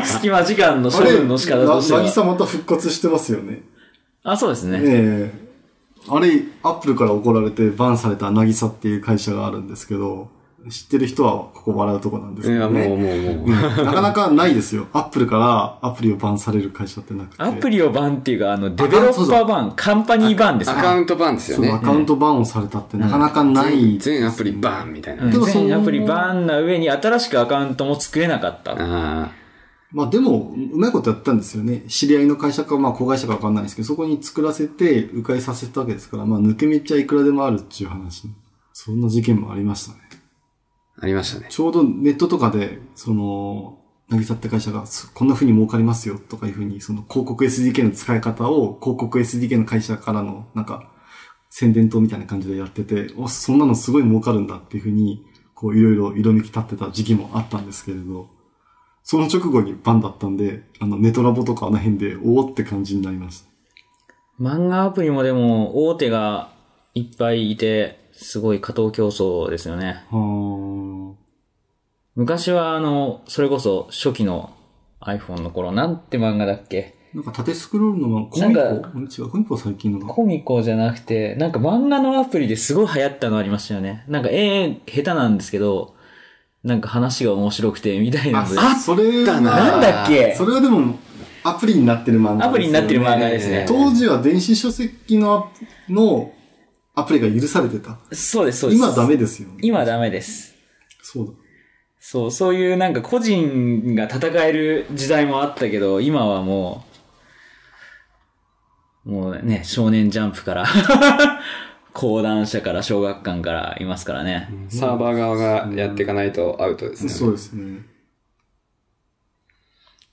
隙間時間の処分の仕方としてな、なぎまた復活してますよね。あ、そうですね。ええあれ、アップルから怒られてバンされたなぎさっていう会社があるんですけど、知ってる人はここ笑うとこなんですいや、けどもうね。もうもう。うんなかなかないですよ。アップルからアプリをバンされる会社ってなくて。アプリをバンっていうか、あの、デベロッパーバン、カンパニーバンですね。アカウント版ですよそう、アね。カウントバンをされたってなかなかない。全アプリバーンみたいな。全アプリバンな上に新しくアカウントも作れなかった。あまあでも、うまいことやったんですよね。知り合いの会社か、まあ子会社かわかんないですけど、そこに作らせて、迂回させたわけですから、まあ抜け道はいくらでもあるっていう話。そんな事件もありましたね。あ、ありましたね。ちょうどネットとかで、その、なぎさって会社が、すこんな風に儲かりますよとかいう風に、その広告 SDK の使い方を、広告 SDK の会社からの、なんか、宣伝塔みたいな感じでやってて、お、そんなのすごい儲かるんだっていう風に、こういろいろ色めき立ってた時期もあったんですけれど、その直後にバンだったんで、あの、ネトラボとかあの辺で、おおって感じになりました。漫画アプリもでも、大手がいっぱいいて、すごい過当競争ですよね。昔はあの、それこそ初期の iPhone の頃、なんて漫画だっけ？なんか縦スクロールのまコミコ？違う、コミコは最近のが。コミコじゃなくて、なんか漫画のアプリですごい流行ったのありましたよね。なんか絵下手なんですけど、なんか話が面白くて、みたいなので。あ、それはたななんだっけ？それはでも、アプリになってる漫画ですよねアプリになってる漫画ですね。当時は電子書籍のアのアプリが許されてた。そうです、そうです。今ダメですよね。今ダメです。そうだ。そう、そういうなんか個人が戦える時代もあったけど、今はもう、もうね、少年ジャンプから、講談社から小学館からいますからね。サーバー側がやっていかないとアウトですね。そうですね。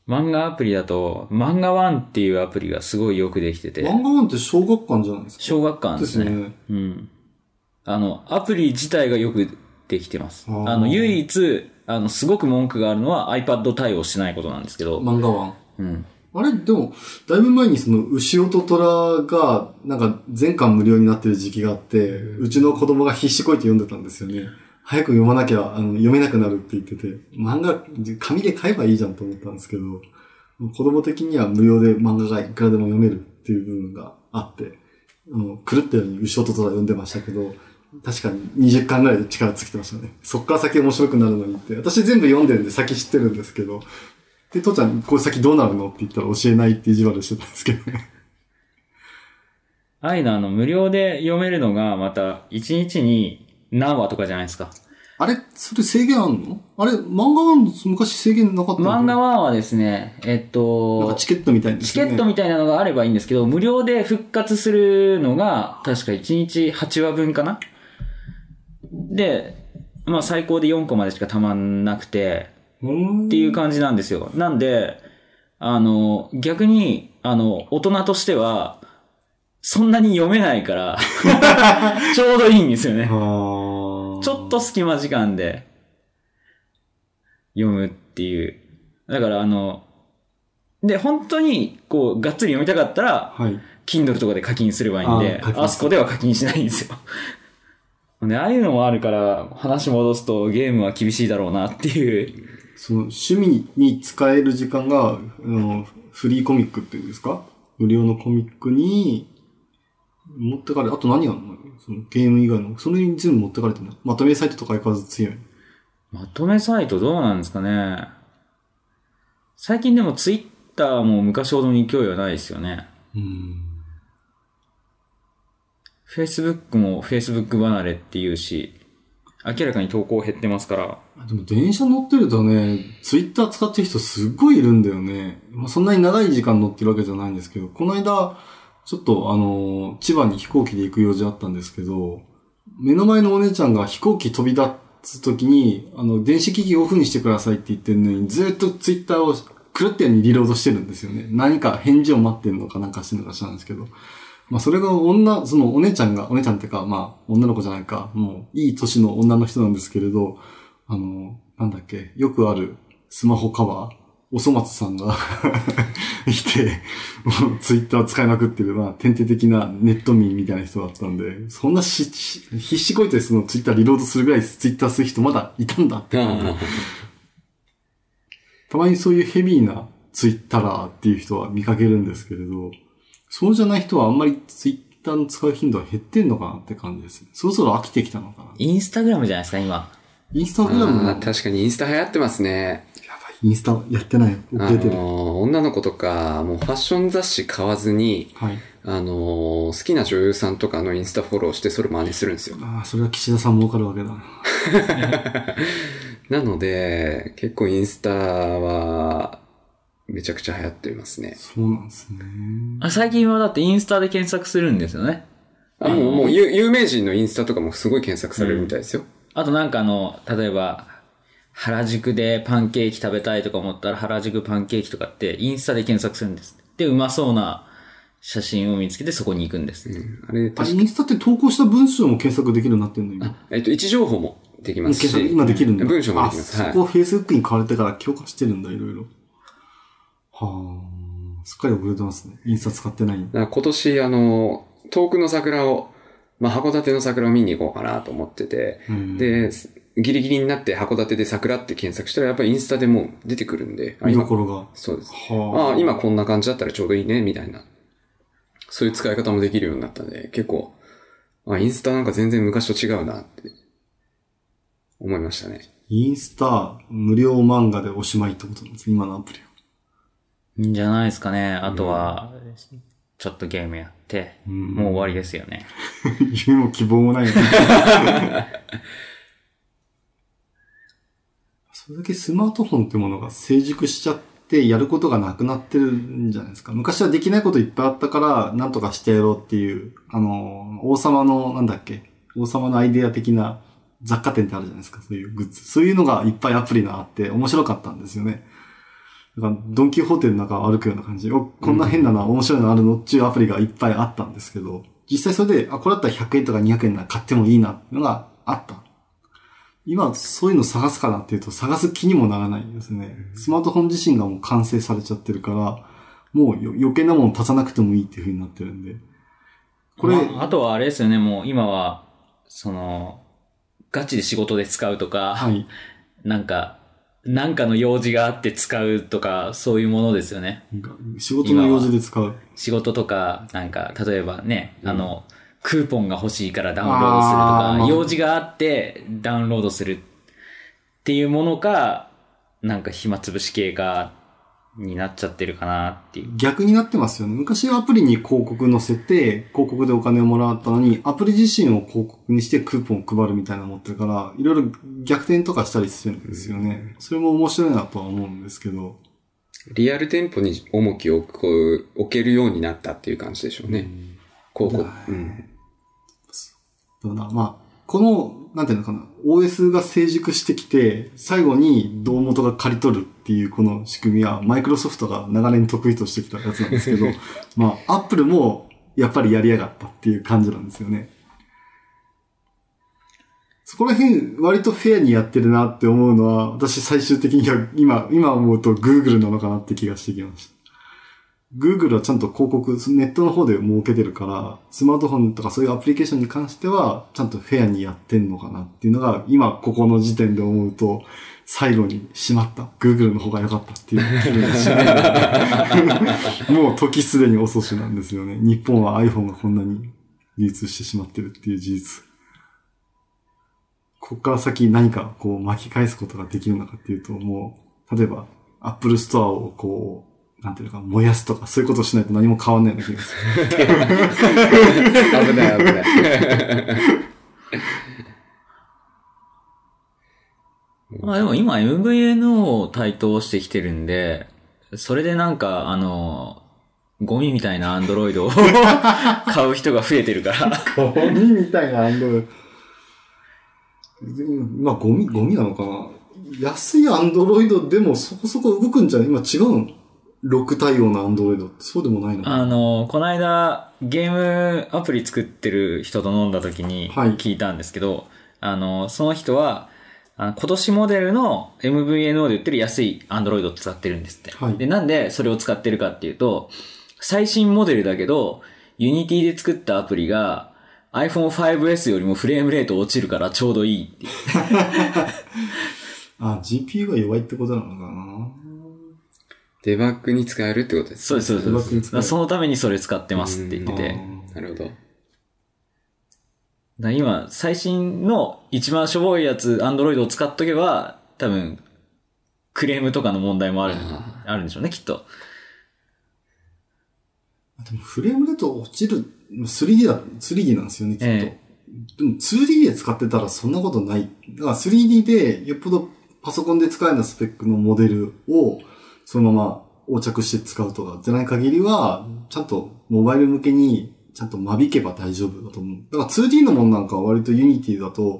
漫画アプリだと、漫画ワンっていうアプリがすごいよくできてて、漫画ワンって小学館じゃないですか？小学館ですね。ですねうん。あの、アプリ自体がよくできてます。あの、唯一、あの、すごく文句があるのは iPad 対応してないことなんですけど、漫画ワン。うん。あれ、でも、だいぶ前にその、牛音虎が、なんか、全巻無料になってる時期があって、うちの子供が必死こいて読んでたんですよね。早く読まなきゃ、あの、読めなくなるって言ってて、漫画、紙で買えばいいじゃんと思ったんですけど、子供的には無料で漫画がいくらでも読めるっていう部分があって、あの狂ったように牛音虎読んでましたけど、確かに20巻ぐらいで力尽きてましたね。そっから先面白くなるのにって。私全部読んでるんで先知ってるんですけど、で、父ちゃん、これ先どうなるのって言ったら教えないって意地悪してたんですけどね。ああいうのあの、無料で読めるのが、また、1日に何話とかじゃないですか。あれそれ制限あんの？あれ漫画は昔制限なかったの？漫画1はですね、えっとか、チケットみたいですよね。チケットみたいなのがあればいいんですけど、無料で復活するのが、確か1日8話分かな？で、まあ最高で4個までしかたまんなくて、うんっていう感じなんですよ。なんで、あの、逆に、あの、大人としては、そんなに読めないから、ちょうどいいんですよね。ちょっと隙間時間で読むっていう。だからあの、で、本当に、こう、がっつり読みたかったら、はい。Kindle とかで課金すればいいんでああそこでは課金しないんですよ。で、ああいうのもあるから、話戻すとゲームは厳しいだろうなっていう。その趣味に使える時間が、あの、フリーコミックっていうんですか？無料のコミックに持ってかれ、あと何があるの？そのゲーム以外の、それに全部持ってかれてるの？まとめサイトとか相変わらず強い。まとめサイトどうなんですかね。最近でも Twitter も昔ほどの勢いはないですよね。うん。Facebook も Facebook 離れっていうし、明らかに投稿減ってますから。でも電車乗ってるとね、ツイッター使ってる人すっごいいるんだよね。まあ、そんなに長い時間乗ってるわけじゃないんですけど、この間、ちょっとあの、千葉に飛行機で行く用事あったんですけど、目の前のお姉ちゃんが飛行機飛び立つ時に、あの、電子機器オフにしてくださいって言ってるのに、ずっとツイッターを狂ったようにリロードしてるんですよね。何か返事を待ってるのかなんかしてるのか知らんですけど。まあそれが女、そのお姉ちゃんが、お姉ちゃんっていうか、まあ女の子じゃないか、もういい年の女の人なんですけれど、あの、なんだっけ、よくあるスマホカバー、おそ松さんが いて、もうツイッター使いまくってる、まあ、典型的なネット民みたいな人だったんで、そんなし、し必死こいてそのツイッターリロードするぐらいツイッターする人まだいたんだって。たまにそういうヘビーなツイッターっていう人は見かけるんですけれど、そうじゃない人はあんまりツイッターの使う頻度は減ってんのかなって感じです。そろそろ飽きてきたのかな。インスタグラムじゃないですか、今。インスタグラムも、あー確かにインスタ流行ってますね。やばい、インスタやってない。あ遅れてる。のー女の子とか、もうファッション雑誌買わずに、はい。あのー好きな女優さんとかのインスタフォローしてそれ真似するんですよ。ああ、それは岸田さん儲かるわけだ。なので、結構インスタは、めちゃくちゃ流行ってますね。そうなんですね。あ最近はだってインスタで検索するんですよね。あ、もう、もう有有名人のインスタとかもすごい検索されるみたいですよ。あとなんかあの、例えば、原宿でパンケーキ食べたいとか思ったら原宿パンケーキとかってインスタで検索するんです。で、うまそうな写真を見つけてそこに行くんです。あれ、あ確インスタって投稿した文章も検索できるようになってんの今？えっと、位置情報もできますし。検索今できるんだ。文章もできます。はい。あそこを Facebook に変われてから強化してるんだ、いろいろ。はあ、すっかり遅れてますね。インスタ使ってない今年、あの、遠くの桜を、まあ、函館の桜を見に行こうかなと思ってて、うんで、ギリギリになって函館で桜って検索したらやっぱりインスタでもう出てくるんで、あ見ど今ころが。そうです。はああ、今こんな感じだったらちょうどいいね、みたいな。そういう使い方もできるようになったんで、結構、あ、インスタなんか全然昔と違うなって思いましたね。インスタ無料漫画でおしまいってことなんです今のアプリは。いいんじゃないですかね。あとは、ちょっとゲームやって、んもう終わりですよね。夢も希望もないよね。それだけスマートフォンってものが成熟しちゃっってやることがなくなってるんじゃないですか。昔はできないこといっぱいあったから、なんとかしてやろうっていう、あの、王様の、なんだっけ、王様のアイデア的な雑貨店ってあるじゃないですか、そういうグッズ。そういうのがいっぱいアプリがあって面白かったんですよね。だから、ドンキホーテの中を歩くような感じで、お、こんな変なの、面白いのあるのっていうアプリがいっぱいあったんですけど、実際それで、あ、これだったら100円とか200円なら買ってもいいなっていうのがあった。今、そういうの探すかなっていうと、探す気にもならないんですね。スマートフォン自身がもう完成されちゃってるから、もうよ余計なもの足さなくてもいいっていう風になってるんで。これ、まあ、あとはあれですよね、もう今は、その、ガチで仕事で使うとか、はい。なんか、なんかの用事があって使うとか、そういうものですよね。仕事の用事で使う。仕事とか、なんか、例えばね、あの、クーポンが欲しいからダウンロードするとか、用事があってダウンロードするっていうものか、なんか暇つぶし系か、になっちゃってるかなっていう。逆になってますよね。昔はアプリに広告載せて、広告でお金をもらったのに、アプリ自身を広告にしてクーポンを配るみたいなの持ってるから、いろいろ逆転とかしたりしてるんですよね。それも面白いなとは思うんですけど。リアル店舗に重きを置けるようになったっていう感じでしょうね。広告。うん。どうな、まあ、この、なんていうのかな、OS が成熟してきて、最後に胴元が刈り取るっていうこの仕組みは、マイクロソフトが長年得意としてきたやつなんですけど、まあ、アップルもやっぱりやりやがったっていう感じなんですよね。そこら辺、割とフェアにやってるなって思うのは、私最終的には今、今思うと Google なのかなって気がしてきました。Google はちゃんと広告、ネットの方で設けてるから、スマートフォンとかそういうアプリケーションに関しては、ちゃんとフェアにやってんのかなっていうのが、今ここの時点で思うと、最後にしまった。Google の方が良かったっていう気がしない。もう時すでに遅しなんですよね。日本は iPhone がこんなに流通してしまってるっていう事実。ここから先何かこう巻き返すことができるのかっていうと、もう、例えば Apple Store をこう、なんていうのか、燃やすとか、そういうことをしないと何も変わんないような気がする。危ない危ない。まあでも今 MVNO を台頭してきてるんで、それでなんか、あの、ゴミみたいなアンドロイドを 買う人が増えてるから。ゴミみたいなアンドロイド。まあ、ゴミ、ゴミなのかな安いアンドロイドでもそこそこ動くんじゃない？今違うの？?6 対応のアンドロイドってそうでもないのあの、この間、ゲームアプリ作ってる人と飲んだ時にはい聞いたんですけど、あの、その人は、あの今年モデルの MVNO で売ってる安い Android を使ってるんですって。はいで、なんでそれを使ってるかっていうと、最新モデルだけど、Unity で作ったアプリが iPhone5S よりもフレームレート落ちるからちょうどいいっていう。あ、GPU が弱いってことなのかなデバッグに使えるってことですそうです、そうです。うまく使えるだからそのためにそれ使ってますって言ってて。なるほど。だ今、最新の一番しょぼいやつ、アンドロイドを使っとけば、多分、クレームとかの問題もある、ああるんでしょうね、きっと。でもフレームレート落ちる、3D だ、3D なんですよね、きっと。えでも 2D で使ってたらそんなことない。だから 3D でよっぽどパソコンで使えるスペックのモデルをそのまま横着して使うとかじゃない限りは、ちゃんとモバイル向けにちゃんと間引けば大丈夫だと思う。だから 2D のものなんかは割と Unity だと、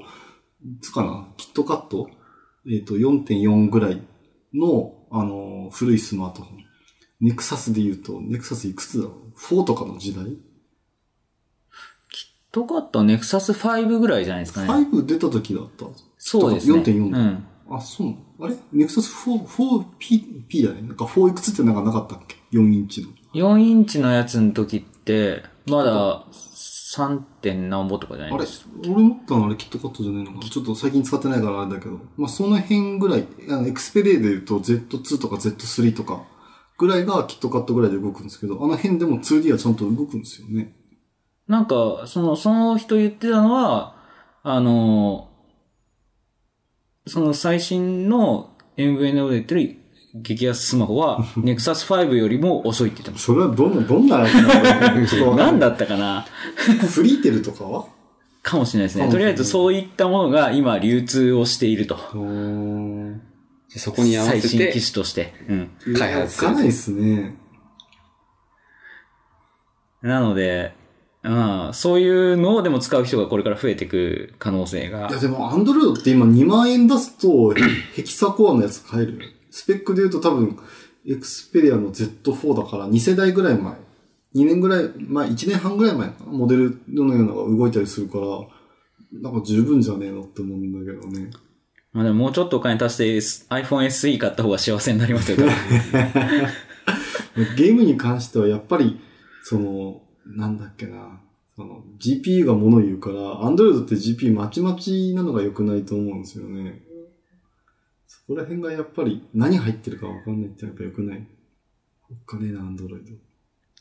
いつかな、キットカット？えっ、と、4.4ぐらいの、あの、古いスマートフォン。ネクサスで言うと、ネクサスいくつだろう ?4 とかの時代？とかとネクサス5ぐらいじゃないですかね。?5 出た時だった。そうですね。4.4うん。あ、そうなの？あれ？ネクサス4、4P、P だね。なんか4いくつってなんかなかったっけ ?4 インチの。4インチのやつの時って、まだ 3. 点何ぼとかじゃなあれ？いです俺持ったのあれキットカットじゃないのかなちょっと最近使ってないからあれだけど。まあ、その辺ぐらい、あの、エクスペレイで言うと Z2 とか Z3 とかぐらいがキットカットぐらいで動くんですけど、あの辺でも 2D はちゃんと動くんですよね。なんか、その、その人言ってたのは、あの、その最新の MVNO で言ってる激安スマホは、ネクサス5よりも遅いって言ってましそれはどんな、どんなやつな何だったかな？フリーテルとかは？かもしれないですね。とりあえずそういったものが今流通をしていると。そこに合わせて最新機、種として。うん。開発するいやかないですね。なので、まあ、そういうのをでも使う人がこれから増えていく可能性がいや、。でも、アンドロイドって今2万円出すと、ヘキサコアのやつ買える。スペックで言うと多分、エクスペリアの Z4 だから2世代ぐらい前。2年ぐらい、まあ1年半ぐらい前。モデルのようなのが動いたりするから、なんか十分じゃねえのって思うんだけどね。まあでももうちょっとお金足して iPhone SE 買った方が幸せになりますよ。ゲームに関してはやっぱり、その、なんだっけな。その、GPU が物言うから、Android って GPU まちまちなのが良くないと思うんですよね。そこら辺がやっぱり何入ってるかわかんないってやっぱ良くない。おっかねえな、Android。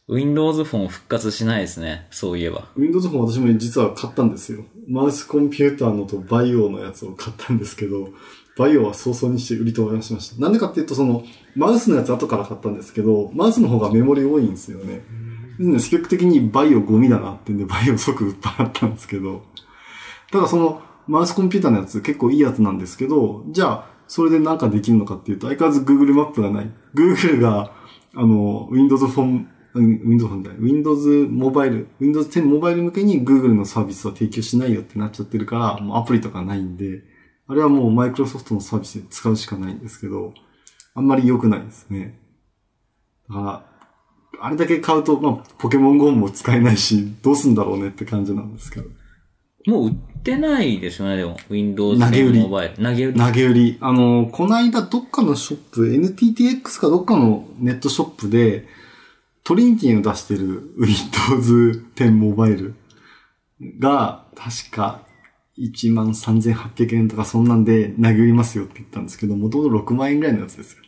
Windows フォン復活しないですね。そういえば。Windows フォン私も実は買ったんですよ。マウスコンピューターのとバイオのやつを買ったんですけど、バイオは早々にして売り飛ばしました。なんでかっていうと、その、マウスのやつ後から買ったんですけど、マウスの方がメモリ多いんですよね。でスペック的にバイオゴミだなってんで、バイオ即売っ払ったんですけど、ただその、マウスコンピューターのやつ結構いいやつなんですけど、じゃあ、それでなんかできるのかっていうと、相変わらず Google マップがない。Google が、あの、Windows フォン、Windows フォンだよ Windows モバイル、Windows 10モバイル向けに Google のサービスは提供しないよってなっちゃってるから、もうアプリとかないんで、あれはもう Microsoft のサービスで使うしかないんですけど、あんまり良くないですね。だから、あれだけ買うと、まあ、ポケモン GO も使えないし、どうすんだろうねって感じなんですけど。もう売ってないですよね、でも。Windows 投げ売り10モバイル。投げ売り。投げ売り。あの、この間どっかのショップ、NTTX かどっかのネットショップで、トリニティを出してる Windows 10モバイルが、確か13,800円とかそんなんで投げ売りますよって言ったんですけど、もともと6万円ぐらいのやつですよ。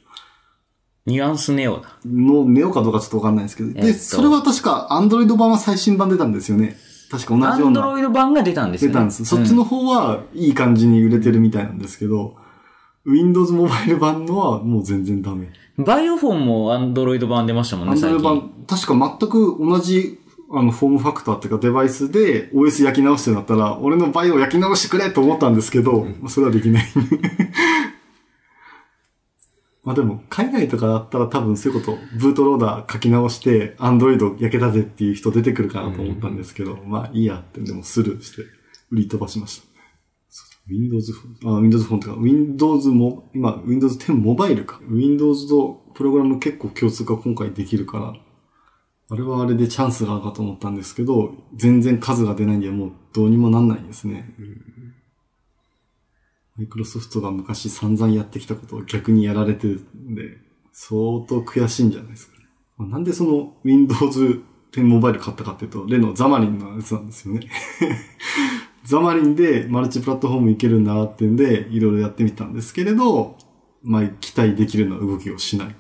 ニュアンスネオだ。の、ネオかどうかちょっとわかんないですけど。で、えっとそれは確か Android 版は最新版出たんですよね。確か同じような。Android 版が出たんですよね。出たんです。そっちの方はいい感じに売れてるみたいなんですけど、Windows モバイル版のはもう全然ダメ。うんバイオフォンも Android 版出ましたもんね、最 Android 近。版、確か全く同じあのフォームファクターっていうかデバイスで OS 焼き直してなったら、俺のバイオ焼き直してくれと思ったんですけど、まあそれはできない。まあでも、海外とかだったら多分そういうこと、ブートローダー書き直して、Android 焼けたぜっていう人出てくるかなと思ったんですけど、まあいいやって、でもスルーして、売り飛ばしました。Windows フォン、あ、Windows フォンとか、Windows も、今、Windows 10モバイルか。Windows とプログラム結構共通化今回できるから、あれはあれでチャンスがあるかと思ったんですけど、全然数が出ないんで、もうどうにもなんないですね。マイクロソフトが昔散々やってきたことを逆にやられてるんで、相当悔しいんじゃないですかね。まあなんでその Windows 10モバイル買ったかっていうと、例のザマリンのやつなんですよね。ザマリンでマルチプラットフォームいけるんだなっていうんで、いろいろやってみたんですけれど、まあ、期待できるような動きをしない。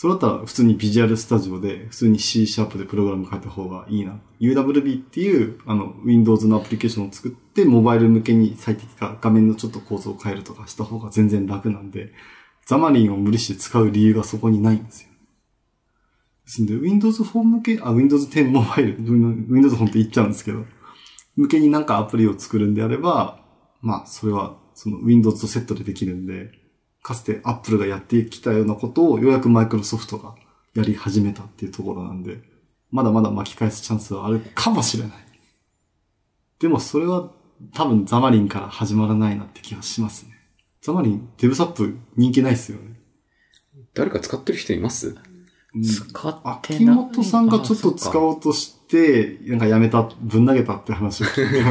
それだったら普通にビジュアルスタジオで普通に C シャープでプログラム書いた方がいいな。UWB っていうあの Windows のアプリケーションを作ってモバイル向けに最適化、画面のちょっと構造を変えるとかした方が全然楽なんで、ザマリンを無理して使う理由がそこにないんですよ。ですんで、Windows フォン向け、あ、Windows 10モバイル、Windows フォンって言っちゃうんですけど、向けになんかアプリを作るんであれば、まあ、それは、その Windows とセットでできるんで、かつて Apple がやってきたようなことをようやく Microsoft がやり始めたっていうところなんで、まだまだ巻き返すチャンスはあるかもしれない。でもそれは多分ザマリンから始まらないなって気がしますね。ザマリン、デブサップ人気ないっすよね。誰か使ってる人います？うん使って秋ない。元さんがちょっと使おうとして、なんかやめた、ぶん投げたって話を聞いて。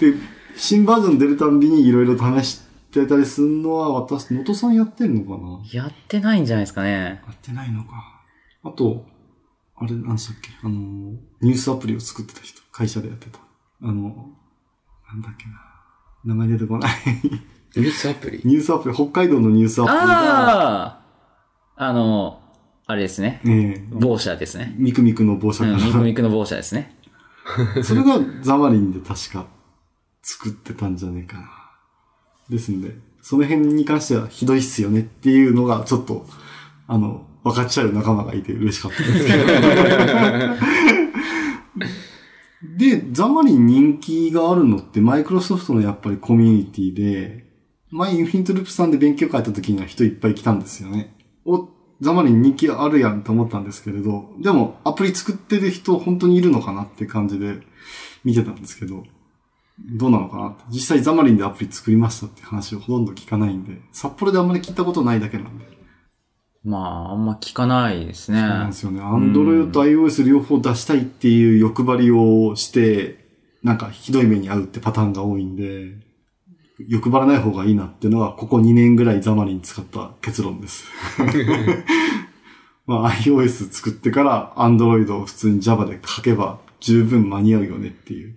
で、新バージョン出るたんびにいろいろ試してたりするのは、私、能登さんやってんのかな？やってないんじゃないですかね。やってないのか。あと、あれ、何でしたっけ？あの、ニュースアプリを作ってた人、会社でやってた。あの、なんだっけな。名前出てこない。ニュースアプリ？ニュースアプリ、北海道のニュースアプリが、あああの、あれですね。ええ某社ですね。ミクミクの帽子うん、が、ミクミクの某社ですね。それがザマリンで確か作ってたんじゃねえかな。ですんで、その辺に関してはひどいっすよねっていうのがちょっと、あの、分かっちゃう仲間がいて嬉しかったですけど。で、ザマリン人気があるのってマイクロソフトのやっぱりコミュニティで、前インフィニットループさんで勉強会やった時には人いっぱい来たんですよね。お、ザマリン人気あるやんと思ったんですけれど、でもアプリ作ってる人本当にいるのかなって感じで見てたんですけど、どうなのかなって。実際ザマリンでアプリ作りましたって話をほとんど聞かないんで、札幌であんまり聞いたことないだけなんで。まあ、あんま聞かないですね。そうなんですよね。 Android と iOS 両方出したいっていう欲張りをして、なんかひどい目に遭うってパターンが多いんで、欲張らない方がいいなっていうのは、ここ2年ぐらい Xamarin 使った結論です。まあ iOS 作ってから Android を普通に Java で書けば十分間に合うよねっていう。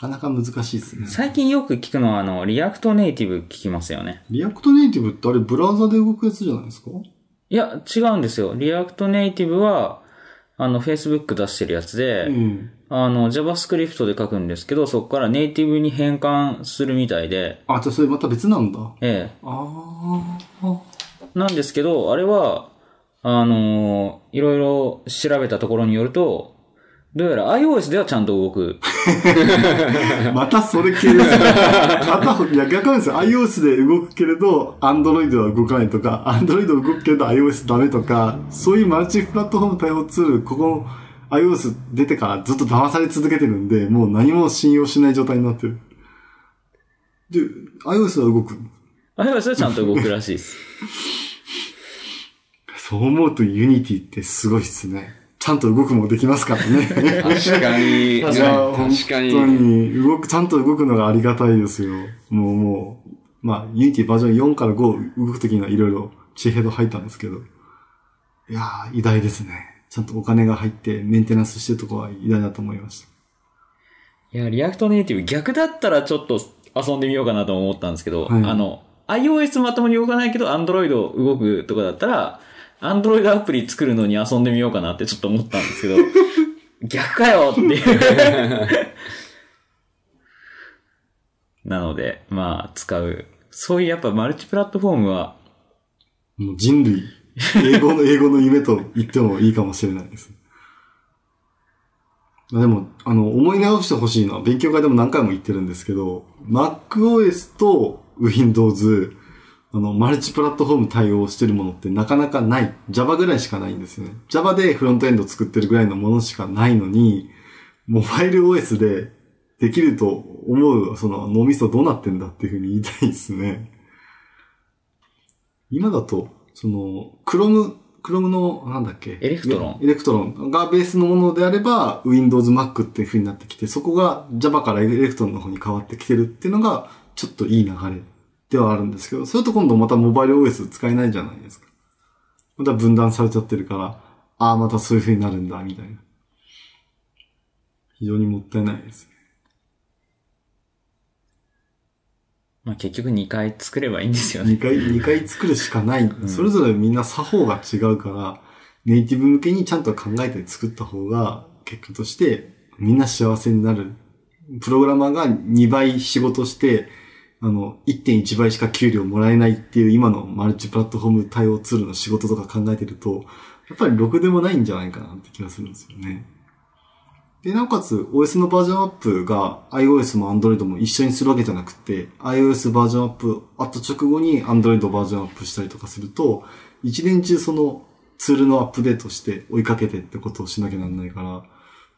なかなか難しいですね。最近よく聞くのは、あの、 React Native 聞きますよね。 React Native ってあれブラウザで動くやつじゃないですか？いや、違うんですよ。 React Native は、あの、Facebook 出してるやつで、うん。あの、JavaScript で書くんですけど、そこからネイティブに変換するみたいで、あ、じゃあそれまた別なんだ。えああ。え。なんですけど、あれは、あのいろいろ調べたところによると、どうやら iOS ではちゃんと動く。またそれ系ですね。片方、いや逆なんですよ。iOS で動くけれど、Android は動かないとか、Android 動くけど iOS ダメとか、そういうマルチプラットフォーム対応ツール、ここの iOS 出てからずっと騙され続けてるんで、もう何も信用しない状態になってる。で、iOS は動く。iOS はちゃんと動くらしいです。そう思うと Unity ってすごいっすね。ちゃんと動くもできますからね。確かに。いや、確か本当に。に、動く、ちゃんと動くのがありがたいですよ。もう、もう、まあ、Unity バージョン4から5動くときにはいろいろ知恵ヘッド入ったんですけど。いやー、偉大ですね。ちゃんとお金が入ってメンテナンスしてるとこは偉大だと思いました。いや、 React Native 逆だったらちょっと遊んでみようかなと思ったんですけど、はいあの、iOS まともに動かないけど Android 動くとかだったら、Android アプリ作るのに遊んでみようかなってちょっと思ったんですけど、逆かよっていう。なので、まあ、使う。そういうやっぱマルチプラットフォームは、もう人類、英語の、英語の夢と言ってもいいかもしれないです。でも、あの、思い直してほしいのは、勉強会でも何回も言ってるんですけど、MacOS と Windows、あの、マルチプラットフォーム対応してるものってなかなかない。Java ぐらいしかないんですよね。Java でフロントエンド作ってるぐらいのものしかないのに、モバイル OS でできると思う、その脳みそどうなってんだっていうふうに言いたいですね。今だと、その、Chrome、Chrome の、なんだっけ？ Electron Electron がベースのものであれば、Windows Mac っていう風になってきて、そこが Java から Electron の方に変わってきてるっていうのが、ちょっといい流れではあるんですけど、それと今度またモバイル OS 使えないじゃないですか。また分断されちゃってるから、ああ、またそういう風になるんだ、みたいな。非常にもったいないですね。まあ結局2回作ればいいんですよね。二回、二回作るしかない。それぞれみんな作法が違うから、ネイティブ向けにちゃんと考えて作った方が、結果としてみんな幸せになる。プログラマーが2倍仕事して、あの、1.1倍しか給料もらえないっていう今のマルチプラットフォーム対応ツールの仕事とか考えてると、やっぱりろくでもないんじゃないかなって気がするんですよね。で、なおかつ OS のバージョンアップが iOS も Android も一緒にするわけじゃなくて、iOS バージョンアップあった直後に Android バージョンアップしたりとかすると、一年中そのツールのアップデートして追いかけてってことをしなきゃなんないから、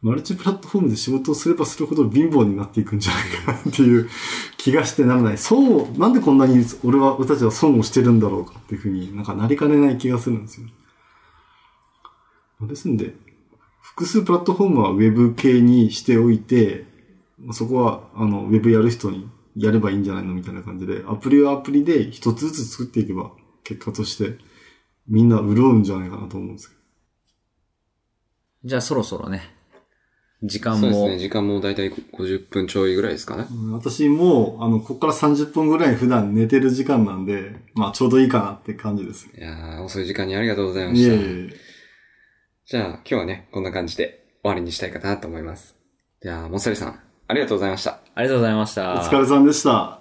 マルチプラットフォームで仕事をすればするほど貧乏になっていくんじゃないかなっていう気がしてならない。そう、なんでこんなに俺は、俺たちは損をしてるんだろうかっていうふうになんかなりかねない気がするんですよ。ですんで、複数プラットフォームは Web 系にしておいて、そこは、あの、Web やる人にやればいいんじゃないのみたいな感じで、アプリはアプリで一つずつ作っていけば、結果として、みんな潤うんじゃないかなと思うんですけど。じゃあそろそろね、時間も、そうですね。時間もだいたい50分ちょいぐらいですかね。うん私も、あの、ここから30分ぐらい普段寝てる時間なんで、まあちょうどいいかなって感じです。いやー、遅い時間にありがとうございまいした。えいえ。じゃあ、今日はね、こんな感じで終わりにしたいかなと思います。じゃあ、もっさりさん、ありがとうございました。ありがとうございましおた。疲れさんでした。